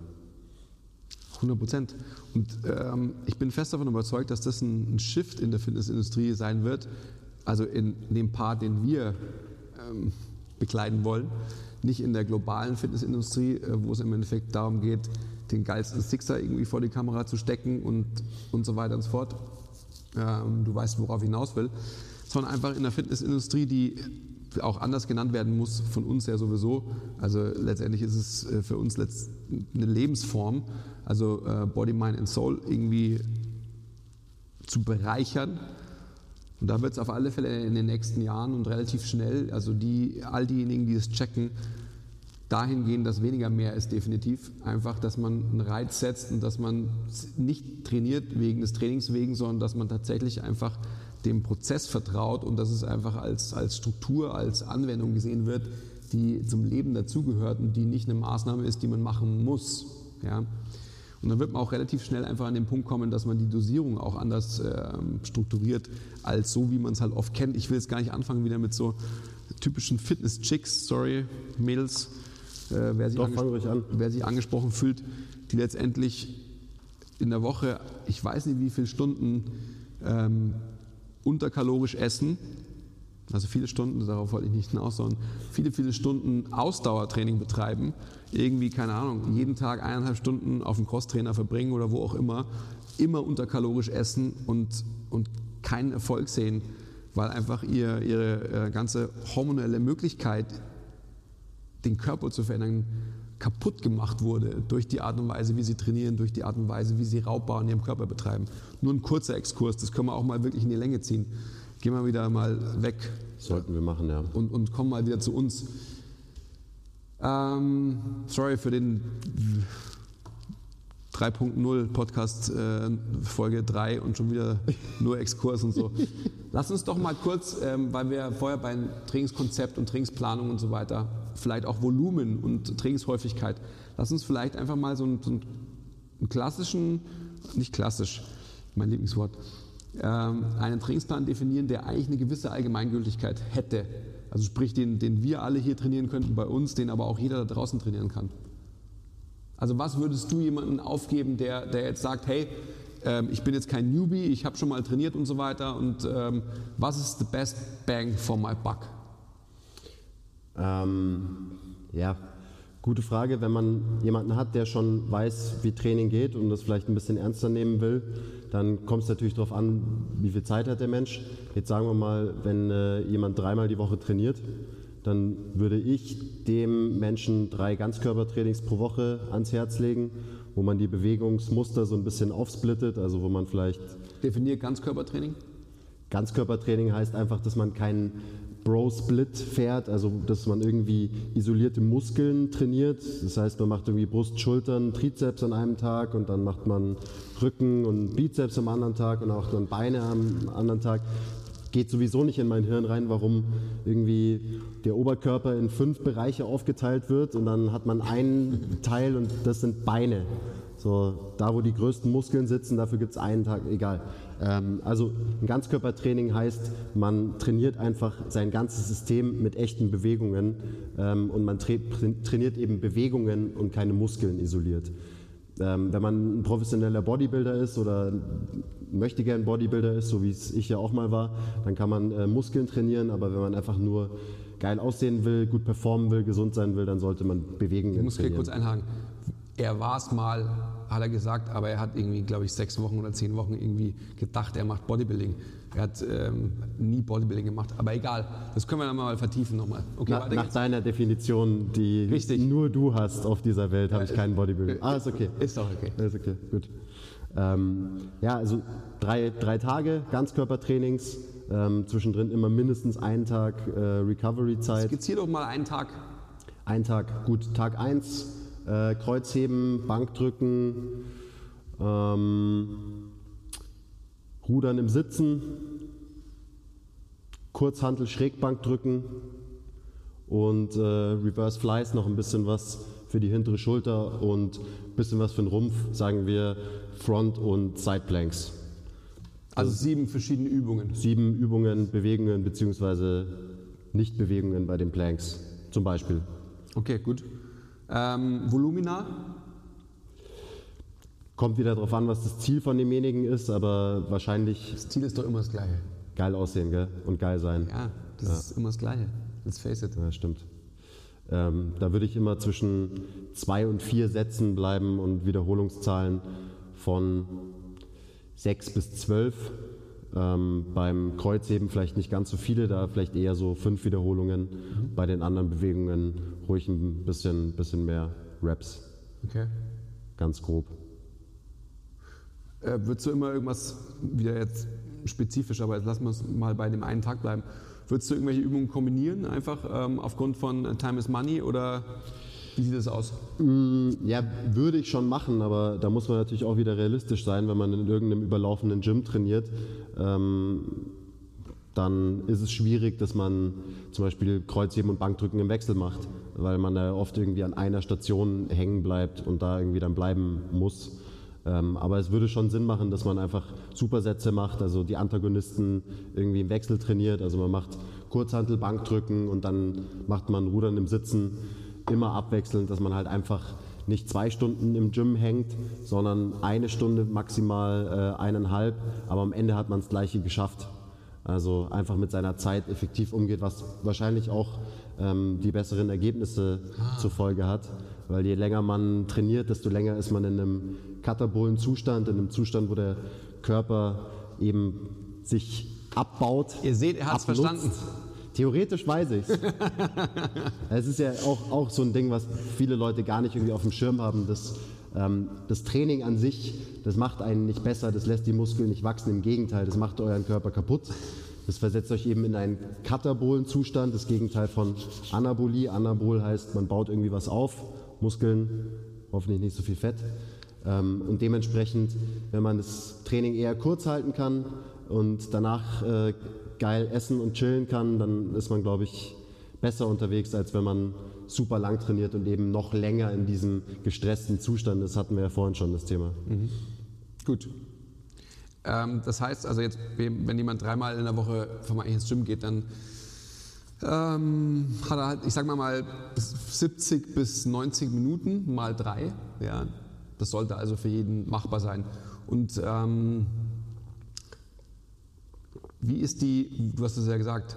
100 Prozent. Und ähm, ich bin fest davon überzeugt, dass das ein, ein, Shift in der Fitnessindustrie sein wird. Also in dem Part, den wir ähm, bekleiden wollen. Nicht in der globalen Fitnessindustrie, äh, wo es im Endeffekt darum geht, den geilsten Sixer irgendwie vor die Kamera zu stecken und, und so weiter und so fort, ähm, du weißt, worauf ich hinaus will, sondern einfach in der Fitnessindustrie, die auch anders genannt werden muss, von uns ja sowieso. Also letztendlich ist es äh, für uns eine Lebensform, also äh, Body, Mind and Soul irgendwie zu bereichern. Und da wird es auf alle Fälle in den nächsten Jahren und relativ schnell, also die, all diejenigen, die es checken, dahin gehen, dass weniger mehr ist, definitiv. Einfach, dass man einen Reiz setzt und dass man nicht trainiert wegen des Trainings wegen, sondern dass man tatsächlich einfach dem Prozess vertraut und dass es einfach als, als Struktur, als Anwendung gesehen wird, die zum Leben dazugehört und die nicht eine Maßnahme ist, die man machen muss. Ja? Und dann wird man auch relativ schnell einfach an den Punkt kommen, dass man die Dosierung auch anders äh, strukturiert, als so, wie man es halt oft kennt. Ich will jetzt gar nicht anfangen wieder mit so typischen Fitness-Chicks, sorry, Mädels, äh, wer, sich Doch, wer, sich angesprochen fühlt, die letztendlich in der Woche, ich weiß nicht wie viele Stunden ähm, unterkalorisch essen, also viele Stunden, darauf wollte ich nicht hinaus, sondern viele, viele Stunden Ausdauertraining betreiben, irgendwie, keine Ahnung, jeden Tag eineinhalb Stunden auf dem Crosstrainer verbringen oder wo auch immer, immer unterkalorisch essen und, und keinen Erfolg sehen, weil einfach ihr, ihre äh, ganze hormonelle Möglichkeit den Körper zu verändern, kaputt gemacht wurde durch die Art und Weise, wie sie trainieren, durch die Art und Weise, wie sie Raubbau in ihrem Körper betreiben. Nur ein kurzer Exkurs, das können wir auch mal wirklich in die Länge ziehen. Gehen wir wieder mal weg. Sollten wir machen, ja. Und, und kommen mal wieder zu uns. Ähm, sorry für den 3.0 Podcast äh, Folge 3 und schon wieder nur Exkurs und so. Lass uns doch mal kurz, ähm, weil wir vorher beim Trainingskonzept und Trainingsplanung und so weiter, vielleicht auch Volumen und Trainingshäufigkeit, lass uns vielleicht einfach mal so einen, so einen klassischen, nicht klassisch, mein Lieblingswort, ähm, einen Trainingsplan definieren, der eigentlich eine gewisse Allgemeingültigkeit hätte. Also sprich, den, den wir alle hier trainieren könnten bei uns, den aber auch jeder da draußen trainieren kann. Also was würdest du jemandem aufgeben, der, der jetzt sagt, hey, ähm, ich bin jetzt kein Newbie, ich habe schon mal trainiert und so weiter und ähm, was ist the best bang for my buck? Ähm, ja, gute Frage. Wenn man jemanden hat, der schon weiß, wie Training geht und das vielleicht ein bisschen ernster nehmen will, dann kommt es natürlich darauf an, wie viel Zeit hat der Mensch. Jetzt sagen wir mal, wenn äh, jemand dreimal die Woche trainiert, dann würde ich dem Menschen drei Ganzkörpertrainings pro Woche ans Herz legen, wo man die Bewegungsmuster so ein bisschen aufsplittet, also wo man vielleicht. Definiert Ganzkörpertraining? Ganzkörpertraining heißt einfach, dass man keinen Bro-Split fährt, also dass man irgendwie isolierte Muskeln trainiert. Das heißt, man macht irgendwie Brust, Schultern, Trizeps an einem Tag und dann macht man Rücken und Bizeps am anderen Tag und auch dann Beine am anderen Tag. Geht sowieso nicht in mein Hirn rein, warum irgendwie der Oberkörper in fünf Bereiche aufgeteilt wird und dann hat man einen Teil und das sind Beine. So, da wo die größten Muskeln sitzen, dafür gibt es einen Tag, egal. Ähm, also ein Ganzkörpertraining heißt, man trainiert einfach sein ganzes System mit echten Bewegungen ähm, und man tra trainiert eben Bewegungen und keine Muskeln isoliert. Ähm, wenn man ein professioneller Bodybuilder ist oder möchte gern Bodybuilder ist, so wie es ich ja auch mal war, dann kann man äh, Muskeln trainieren, aber wenn man einfach nur geil aussehen will, gut performen will, gesund sein will, dann sollte man trainieren. Ich muss hier kurz einhaken. Er war es mal, hat er gesagt, aber er hat irgendwie, glaube ich, sechs Wochen oder zehn Wochen irgendwie gedacht, er macht Bodybuilding. Er hat ähm, nie Bodybuilding gemacht, aber egal, das können wir dann mal vertiefen nochmal. Okay, Na, nach deiner Definition, die Richtig. nur du hast auf dieser Welt, habe ich keinen Bodybuilding. Ah, ist okay. [LAUGHS] Ist auch okay. Ist okay, gut. Ähm, ja, also drei, drei Tage Ganzkörpertrainings, ähm, zwischendrin immer mindestens einen Tag äh, Recovery-Zeit. Skizzier doch mal einen Tag. Ein Tag, gut. Tag 1 äh, Kreuzheben, Bankdrücken, ähm, Rudern im Sitzen, Kurzhantel Schrägbankdrücken und äh, Reverse Flies noch ein bisschen was für die hintere Schulter und ein bisschen was für den Rumpf, sagen wir Front- und Side Planks. Also, also sieben verschiedene Übungen. Sieben Übungen, Bewegungen bzw. Nichtbewegungen bei den Planks zum Beispiel. Okay, gut. Ähm, Volumina? Kommt wieder darauf an, was das Ziel von demjenigen ist, aber wahrscheinlich. Das Ziel ist doch immer das Gleiche. Geil aussehen, gell? Und geil sein. Ja, das ja. ist immer das Gleiche. Let's face it. Ja, stimmt. Ähm, da würde ich immer zwischen zwei und vier Sätzen bleiben und Wiederholungszahlen von sechs bis zwölf. Ähm, beim Kreuzheben vielleicht nicht ganz so viele, da vielleicht eher so fünf Wiederholungen. Mhm. Bei den anderen Bewegungen ruhig ein bisschen, bisschen mehr Reps. Okay. Ganz grob. Äh, würdest du immer irgendwas, wieder jetzt spezifisch, aber jetzt lassen wir es mal bei dem einen Tag bleiben. Würdest du irgendwelche Übungen kombinieren, einfach ähm, aufgrund von Time is Money oder wie sieht das aus? Mm, ja, würde ich schon machen, aber da muss man natürlich auch wieder realistisch sein, wenn man in irgendeinem überlaufenden Gym trainiert. Ähm, dann ist es schwierig, dass man zum Beispiel Kreuzheben und Bankdrücken im Wechsel macht, weil man da oft irgendwie an einer Station hängen bleibt und da irgendwie dann bleiben muss. Ähm, aber es würde schon Sinn machen, dass man einfach Supersätze macht, also die Antagonisten irgendwie im Wechsel trainiert. Also man macht Kurzhantel, Bankdrücken und dann macht man Rudern im Sitzen immer abwechselnd, dass man halt einfach nicht zwei Stunden im Gym hängt, sondern eine Stunde maximal äh, eineinhalb, aber am Ende hat man das gleiche geschafft. Also einfach mit seiner Zeit effektiv umgeht, was wahrscheinlich auch ähm, die besseren Ergebnisse ah. zur Folge hat. Weil je länger man trainiert, desto länger ist man in einem katabolen Zustand, in einem Zustand, wo der Körper eben sich abbaut. Ihr seht, er hat es verstanden. Theoretisch weiß ich es. [LAUGHS] es ist ja auch, auch so ein Ding, was viele Leute gar nicht irgendwie auf dem Schirm haben. Dass, ähm, das Training an sich, das macht einen nicht besser, das lässt die Muskeln nicht wachsen. Im Gegenteil, das macht euren Körper kaputt. Das versetzt euch eben in einen katabolen Zustand, das Gegenteil von Anabolie. Anabol heißt, man baut irgendwie was auf, Muskeln, hoffentlich nicht so viel Fett. Ähm, und dementsprechend, wenn man das Training eher kurz halten kann und danach äh, geil essen und chillen kann, dann ist man, glaube ich, besser unterwegs, als wenn man super lang trainiert und eben noch länger in diesem gestressten Zustand ist. Hatten wir ja vorhin schon das Thema. Mhm. Gut. Ähm, das heißt also jetzt, wenn jemand dreimal in der Woche vom ins Gym geht, dann Ähm, hat er halt, ich sag mal mal 70 bis 90 Minuten mal drei. Ja, das sollte also für jeden machbar sein. Und ähm, wie ist die, du hast es ja gesagt,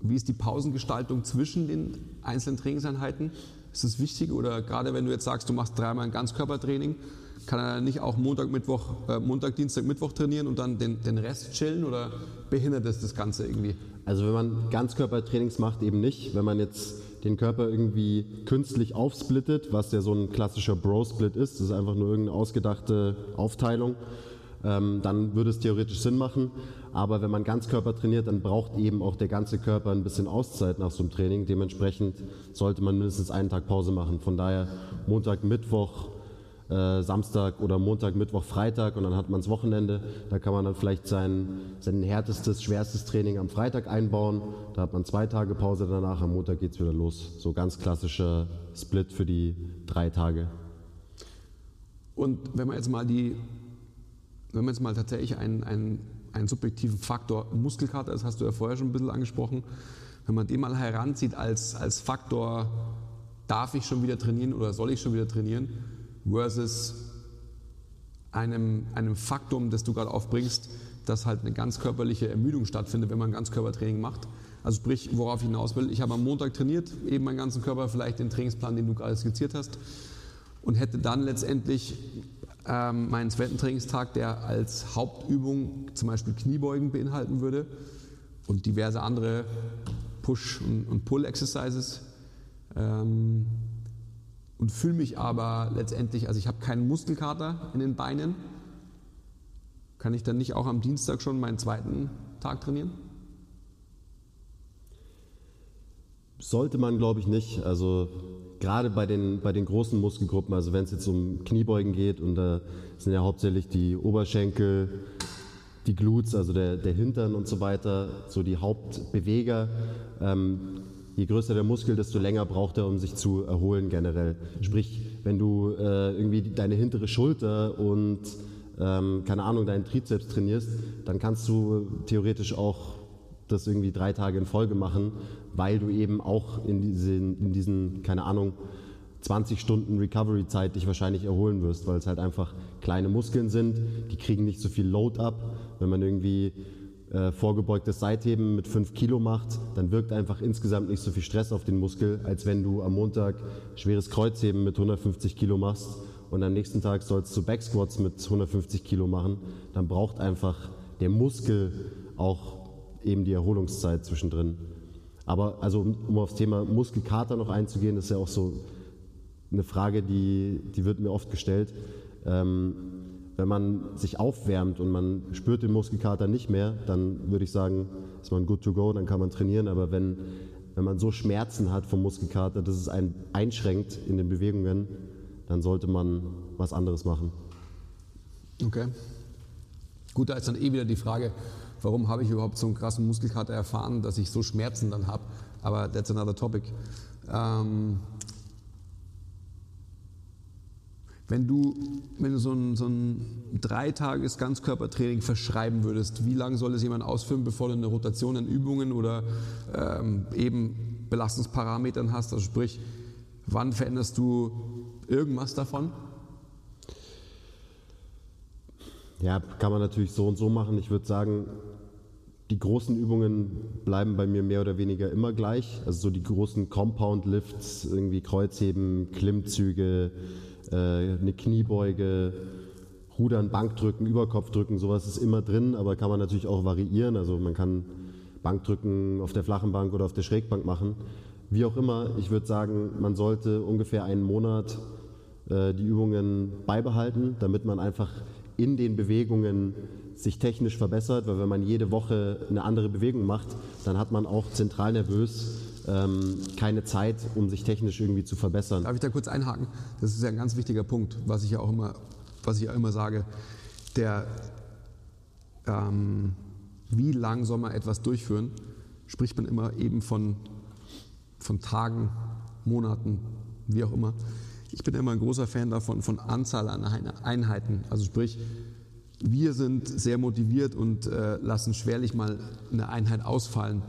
wie ist die Pausengestaltung zwischen den einzelnen Trainingseinheiten? Ist das wichtig oder gerade wenn du jetzt sagst, du machst dreimal ein Ganzkörpertraining, kann er nicht auch Montag, Mittwoch, äh, Montag, Dienstag, Mittwoch trainieren und dann den, den Rest chillen oder behindert das das Ganze irgendwie? Also wenn man Ganzkörpertrainings macht, eben nicht. Wenn man jetzt den Körper irgendwie künstlich aufsplittet, was ja so ein klassischer Bro-Split ist, das ist einfach nur irgendeine ausgedachte Aufteilung, ähm, dann würde es theoretisch Sinn machen. Aber wenn man Ganzkörper trainiert, dann braucht eben auch der ganze Körper ein bisschen Auszeit nach so einem Training. Dementsprechend sollte man mindestens einen Tag Pause machen. Von daher Montag, Mittwoch, äh, Samstag oder Montag, Mittwoch, Freitag und dann hat man das Wochenende. Da kann man dann vielleicht sein, sein härtestes, schwerstes Training am Freitag einbauen. Da hat man zwei Tage Pause danach, am Montag geht es wieder los. So ganz klassischer Split für die drei Tage. Und wenn man jetzt mal die, wenn man jetzt mal tatsächlich einen, einen, einen subjektiven Faktor Muskelkater, das hast du ja vorher schon ein bisschen angesprochen, wenn man den mal heranzieht als, als Faktor, darf ich schon wieder trainieren oder soll ich schon wieder trainieren, versus einem, einem Faktum, das du gerade aufbringst, dass halt eine ganz körperliche Ermüdung stattfindet, wenn man Ganzkörpertraining macht. Also sprich, worauf ich hinaus will, ich habe am Montag trainiert, eben meinen ganzen Körper, vielleicht den Trainingsplan, den du gerade skizziert hast, und hätte dann letztendlich ähm, meinen zweiten Trainingstag, der als Hauptübung zum Beispiel Kniebeugen beinhalten würde und diverse andere Push- und, Pull-Exercises. Ähm, und fühle mich aber letztendlich, also ich habe keinen Muskelkater in den Beinen. Kann ich dann nicht auch am Dienstag schon meinen zweiten Tag trainieren? Sollte man, glaube ich, nicht. Also gerade bei den, bei den großen Muskelgruppen, also wenn es jetzt um Kniebeugen geht und da sind ja hauptsächlich die Oberschenkel, die Glutes, also der, der Hintern und so weiter, so die Hauptbeweger. Ähm, je größer der Muskel, desto länger braucht er, um sich zu erholen generell. Sprich, wenn du äh, irgendwie deine hintere Schulter und ähm, keine Ahnung, deinen Trizeps trainierst, dann kannst du theoretisch auch das irgendwie drei Tage in Folge machen, weil du eben auch in diesen, in diesen keine Ahnung, 20 Stunden Recovery-Zeit dich wahrscheinlich erholen wirst, weil es halt einfach kleine Muskeln sind, die kriegen nicht so viel Load ab. Wenn man irgendwie äh, vorgebeugtes Seitheben mit 5 Kilo macht, dann wirkt einfach insgesamt nicht so viel Stress auf den Muskel, als wenn du am Montag schweres Kreuzheben mit 150 Kilo machst und am nächsten Tag sollst du Backsquats mit 150 Kilo machen. Dann braucht einfach der Muskel auch eben die Erholungszeit zwischendrin. Aber also um aufs Thema Muskelkater noch einzugehen, das ist ja auch so eine Frage, die, die wird mir oft gestellt. Ähm, wenn man sich aufwärmt und man spürt den Muskelkater nicht mehr, dann würde ich sagen, ist man good to go, dann kann man trainieren. Aber wenn, wenn man so Schmerzen hat vom Muskelkater, dass es einen einschränkt in den Bewegungen, dann sollte man was anderes machen. Okay. Gut, da ist dann eh wieder die Frage, warum habe ich überhaupt so einen krassen Muskelkater erfahren, dass ich so Schmerzen dann habe. Aber that's another topic. Ähm, Wenn du, wenn du so ein, so ein dreitages Ganzkörpertraining verschreiben würdest, wie lange soll es jemand ausführen, bevor du eine Rotation in Übungen oder ähm, eben Belastungsparametern hast? Also sprich, wann veränderst du irgendwas davon? Ja, kann man natürlich so und so machen. Ich würde sagen, die großen Übungen bleiben bei mir mehr oder weniger immer gleich. Also so die großen Compound Lifts, irgendwie Kreuzheben, Klimmzüge, äh, eine Kniebeuge, Rudern, Bankdrücken, Überkopfdrücken, sowas ist immer drin, aber kann man natürlich auch variieren. Also man kann Bankdrücken auf der flachen Bank oder auf der Schrägbank machen. Wie auch immer, ich würde sagen, man sollte ungefähr einen Monat äh, die Übungen beibehalten, damit man einfach in den Bewegungen sich technisch verbessert, weil wenn man jede Woche eine andere Bewegung macht, dann hat man auch zentral nervös ähm, keine Zeit, um sich technisch irgendwie zu verbessern. Darf ich da kurz einhaken? Das ist ja ein ganz wichtiger Punkt, was ich ja auch immer, was ich ja immer sage. Der, ähm, wie lang soll man etwas durchführen, spricht man immer eben von, von Tagen, Monaten, wie auch immer. Ich bin immer ein großer Fan davon, von Anzahl an Einheiten. Also sprich, wir sind sehr motiviert und äh, lassen schwerlich mal eine Einheit ausfallen.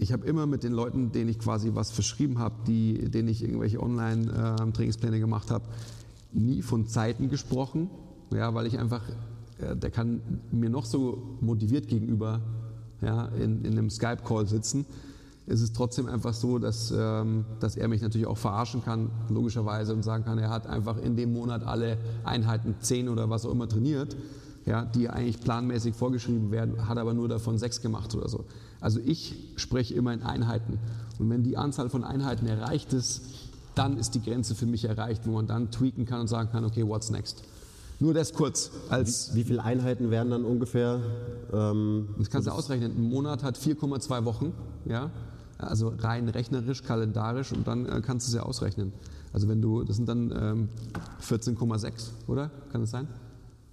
Ich habe immer mit den Leuten, denen ich quasi was verschrieben habe, denen ich irgendwelche Online-Trainingspläne ähm, gemacht habe, nie von Zeiten gesprochen, ja, weil ich einfach, äh, der kann mir noch so motiviert gegenüber ja, in, in einem Skype-Call sitzen. Es ist trotzdem einfach so, dass, ähm, dass er mich natürlich auch verarschen kann, logischerweise, und sagen kann, er hat einfach in dem Monat alle Einheiten, zehn oder was auch immer trainiert, ja, die eigentlich planmäßig vorgeschrieben werden, hat aber nur davon sechs gemacht oder so. Also ich spreche immer in Einheiten. Und wenn die Anzahl von Einheiten erreicht ist, dann ist die Grenze für mich erreicht, wo man dann tweaken kann und sagen kann, okay, what's next? Nur das kurz. Als wie, wie viele Einheiten werden dann ungefähr? Ähm, das kannst du ausrechnen. Ein Monat hat 4,2 Wochen, ja, also rein rechnerisch, kalendarisch und dann äh, kannst du es ja ausrechnen. Also wenn du, das sind dann ähm, 14,6, oder? Kann das sein?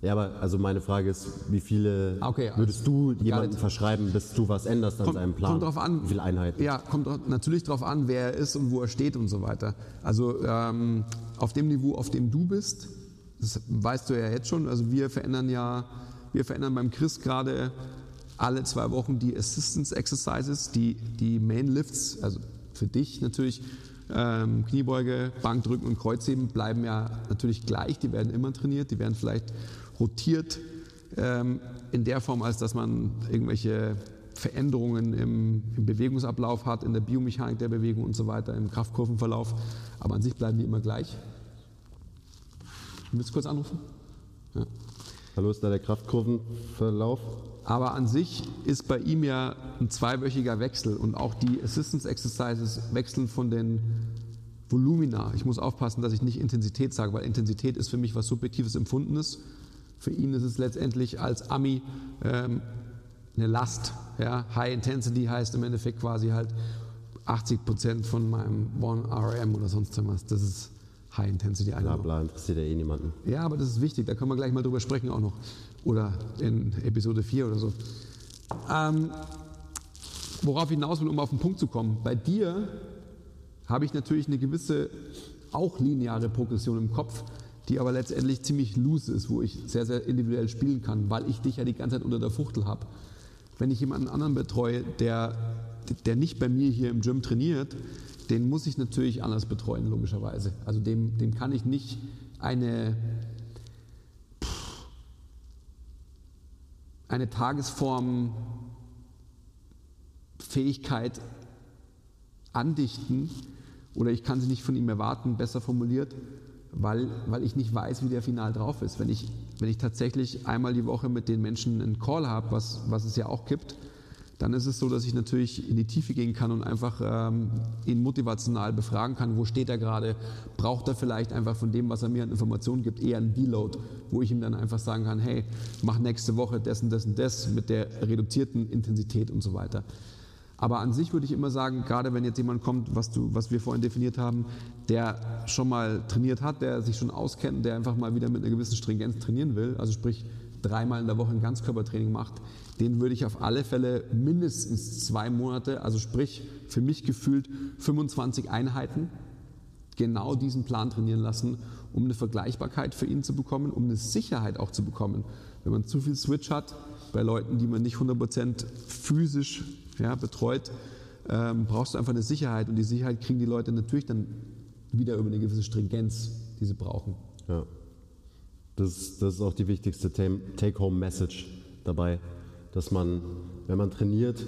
Ja, aber also meine Frage ist, wie viele okay, würdest du jemandem verschreiben, bis du was änderst an kommt, seinem Plan? Kommt drauf an. Wie viele Einheiten? Ja, kommt natürlich darauf an, wer er ist und wo er steht und so weiter. Also ähm, auf dem Niveau, auf dem du bist, das weißt du ja jetzt schon. Also wir verändern ja, wir verändern beim Chris gerade alle zwei Wochen die Assistance Exercises, die, die Main Lifts, also für dich natürlich. Ähm, Kniebeuge, Bankdrücken und Kreuzheben bleiben ja natürlich gleich, die werden immer trainiert, die werden vielleicht rotiert ähm, in der Form, als dass man irgendwelche Veränderungen im, im, Bewegungsablauf hat, in der Biomechanik der Bewegung und so weiter, im Kraftkurvenverlauf. Aber an sich bleiben die immer gleich. Willst du kurz anrufen? Ja. Hallo, ist da der Kraftkurvenverlauf? Aber an sich ist bei ihm ja ein zweiwöchiger Wechsel und auch die Assistance Exercises wechseln von den Volumina. Ich muss aufpassen, dass ich nicht Intensität sage, weil Intensität ist für mich was subjektives Empfundenes. Für ihn ist es letztendlich als Ami ähm, eine Last. Ja? High Intensity heißt im Endeffekt quasi halt 80 Prozent von meinem 1 RM oder sonst was. Das ist High Intensity Bla bla, interessiert ja eh niemanden. Ja, aber das ist wichtig, da können wir gleich mal drüber sprechen auch noch. Oder in Episode 4 oder so. Ähm, worauf ich hinaus will, um auf den Punkt zu kommen. Bei dir habe ich natürlich eine gewisse, auch lineare Progression im Kopf die aber letztendlich ziemlich loose ist, wo ich sehr, sehr individuell spielen kann, weil ich dich ja die ganze Zeit unter der Fuchtel habe. Wenn ich jemanden anderen betreue, der, der nicht bei mir hier im Gym trainiert, den muss ich natürlich anders betreuen, logischerweise. Also dem, dem kann ich nicht eine, eine Tagesform, Fähigkeit andichten oder ich kann sie nicht von ihm erwarten, besser formuliert, weil, weil ich nicht weiß, wie der Final drauf ist. Wenn ich, wenn ich tatsächlich einmal die Woche mit den Menschen einen Call habe, was, was es ja auch gibt, dann ist es so, dass ich natürlich in die Tiefe gehen kann und einfach ähm, ihn motivational befragen kann, wo steht er gerade, braucht er vielleicht einfach von dem, was er mir an Informationen gibt, eher einen Deload, wo ich ihm dann einfach sagen kann, hey, mach nächste Woche das und das und das mit der reduzierten Intensität und so weiter. Aber an sich würde ich immer sagen, gerade wenn jetzt jemand kommt, was, du, was wir vorhin definiert haben, der schon mal trainiert hat, der sich schon auskennt, der einfach mal wieder mit einer gewissen Stringenz trainieren will, also sprich dreimal in der Woche ein Ganzkörpertraining macht, den würde ich auf alle Fälle mindestens zwei Monate, also sprich für mich gefühlt 25 Einheiten, genau diesen Plan trainieren lassen, um eine Vergleichbarkeit für ihn zu bekommen, um eine Sicherheit auch zu bekommen. Wenn man zu viel Switch hat, bei Leuten, die man nicht 100% physisch ja, betreut, ähm, brauchst du einfach eine Sicherheit und die Sicherheit kriegen die Leute natürlich dann wieder über eine gewisse Stringenz, die sie brauchen. Ja. Das, das ist auch die wichtigste Take-Home-Message dabei, dass man, wenn man trainiert,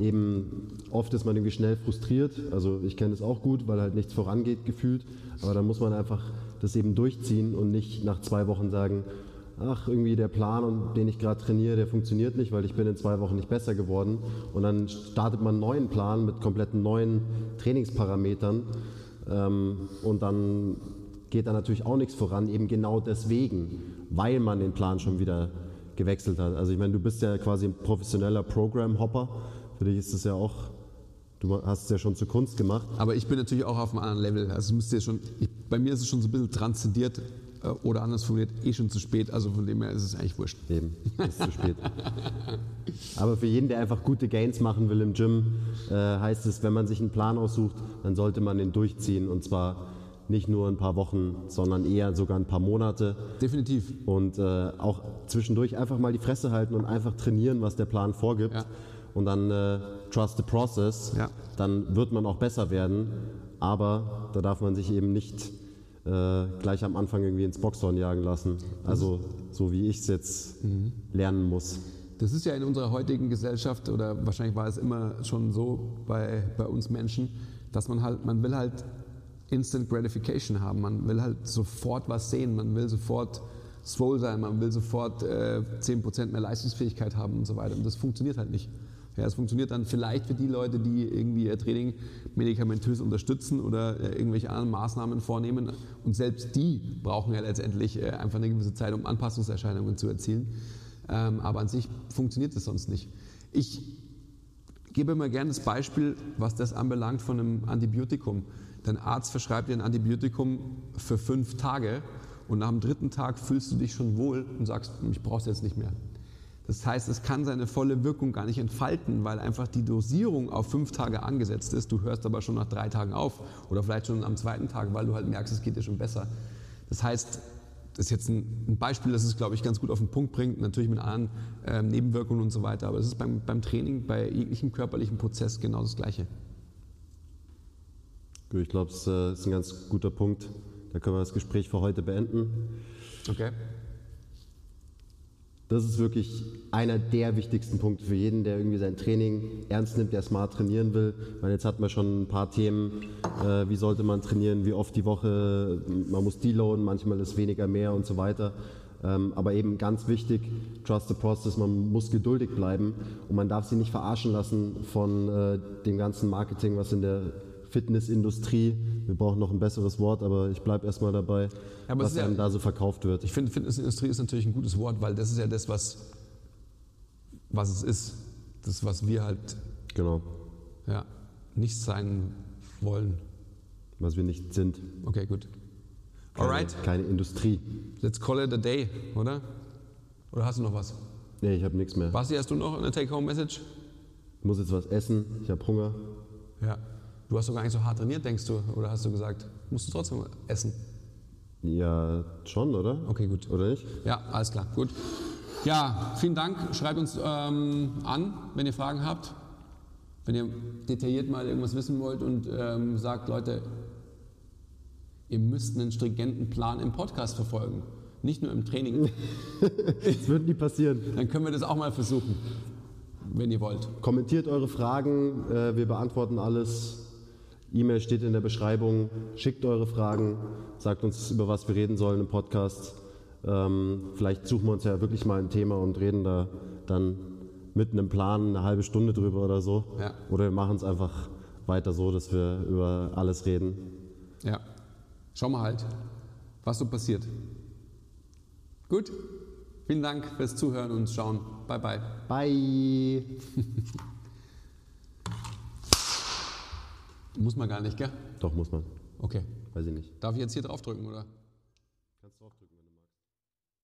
eben oft ist man irgendwie schnell frustriert. Also ich kenne es auch gut, weil halt nichts vorangeht gefühlt. Aber dann muss man einfach das eben durchziehen und nicht nach zwei Wochen sagen, ach, irgendwie der Plan, den ich gerade trainiere, der funktioniert nicht, weil ich bin in zwei Wochen nicht besser geworden. Und dann startet man einen neuen Plan mit kompletten neuen Trainingsparametern. Ähm, und dann geht da natürlich auch nichts voran, eben genau deswegen, weil man den Plan schon wieder gewechselt hat. Also ich meine, du bist ja quasi ein professioneller Program-Hopper. Für dich ist das ja auch Du hast es ja schon zur Kunst gemacht. Aber ich bin natürlich auch auf einem anderen Level. Also müsst ihr schon, ich, bei mir ist es schon so ein bisschen transzendiert oder anders formuliert, eh schon zu spät. Also von dem her ist es eigentlich wurscht. Eben, ist zu spät. Aber für jeden, der einfach gute Gains machen will im Gym, äh, heißt es, wenn man sich einen Plan aussucht, dann sollte man den durchziehen und zwar nicht nur ein paar Wochen, sondern eher sogar ein paar Monate. Definitiv. Und äh, auch zwischendurch einfach mal die Fresse halten und einfach trainieren, was der Plan vorgibt. Ja. und dann äh, trust the process, Ja. dann wird man auch besser werden. Aber da darf man sich eben nicht äh, gleich am Anfang irgendwie ins Boxhorn jagen lassen. Also so wie ich es jetzt Mhm. lernen muss. Das ist ja in unserer heutigen Gesellschaft oder wahrscheinlich war es immer schon so bei, bei uns Menschen, dass man halt, man will halt Instant Gratification haben, man will halt sofort was sehen, man will sofort swole sein, man will sofort äh, 10% mehr Leistungsfähigkeit haben und so weiter. Und das funktioniert halt nicht. Ja, es funktioniert dann vielleicht für die Leute, die irgendwie ihr Training medikamentös unterstützen oder äh, irgendwelche anderen Maßnahmen vornehmen. Und selbst die brauchen ja letztendlich äh, einfach eine gewisse Zeit, um Anpassungserscheinungen zu erzielen. Ähm, aber an sich funktioniert das sonst nicht. Ich gebe immer gerne das Beispiel, was das anbelangt, von einem Antibiotikum. Dein Arzt verschreibt dir ein Antibiotikum für fünf Tage und dem dritten Tag fühlst du dich schon wohl und sagst, ich brauch's jetzt nicht mehr. Das heißt, es kann seine volle Wirkung gar nicht entfalten, weil einfach die Dosierung auf fünf Tage angesetzt ist. Du hörst aber schon nach drei Tagen auf oder vielleicht schon am zweiten Tag, weil du halt merkst, es geht dir schon besser. Das heißt, das ist jetzt ein Beispiel, das es, glaube ich, ganz gut auf den Punkt bringt, natürlich mit anderen ähm, Nebenwirkungen und so weiter. Aber es ist beim, beim Training, bei jeglichem körperlichen Prozess genau das Gleiche. Gut, Ich glaube, es äh, ist ein ganz guter Punkt. Da können wir das Gespräch für heute beenden. Okay. Das ist wirklich einer der wichtigsten Punkte für jeden, der irgendwie sein Training ernst nimmt, der smart trainieren will. Weil jetzt hatten wir schon ein paar Themen, äh, wie sollte man trainieren, wie oft die Woche, man muss deloaden, manchmal ist weniger mehr und so weiter. Ähm, aber eben ganz wichtig, trust the process, man muss geduldig bleiben und man darf sich nicht verarschen lassen von äh, dem ganzen Marketing, was in der Fitnessindustrie, wir brauchen noch ein besseres Wort, aber ich bleibe erstmal dabei, es was ist ja- einem da so verkauft wird. Ich finde, Fitnessindustrie ist natürlich ein gutes Wort, weil das ist ja das, was, was es ist. Das, was wir halt Genau, ja, nicht sein wollen. was wir nicht sind. Okay, gut. Keine, Alright, keine Industrie. let's call it a day, oder? Oder hast du noch was? Nee, ich habe nichts mehr. Basti, hast du noch eine Take-Home-Message? Ich muss jetzt was essen, ich habe Hunger. Ja. Du hast doch gar nicht so hart trainiert, denkst du? Oder hast du gesagt, musst du trotzdem essen? Ja, schon, oder? Okay, gut. Oder nicht? Ja, alles klar, gut. Ja, vielen Dank. Schreibt uns ähm, an, wenn ihr Fragen habt. Wenn ihr detailliert mal irgendwas wissen wollt und ähm, sagt, Leute, ihr müsst einen stringenten Plan im Podcast verfolgen. Nicht nur im Training. [LAUGHS] Das wird nie passieren. Dann können wir das auch mal versuchen, wenn ihr wollt. Kommentiert eure Fragen, äh, wir beantworten alles. E-Mail steht in der Beschreibung. Schickt eure Fragen, sagt uns, über was wir reden sollen im Podcast. Ähm, vielleicht suchen wir uns ja wirklich mal ein Thema und reden da dann mit einem Plan eine halbe Stunde drüber oder so. Ja. Oder wir machen es einfach weiter so, dass wir über alles reden. Ja. Schauen wir halt, was so passiert. Gut. Vielen Dank fürs Zuhören und Schauen. Bye, bye. Bye! [LAUGHS] Muss man gar nicht, gell? Doch, muss man. Okay. Weiß ich nicht. Darf ich jetzt hier draufdrücken, oder?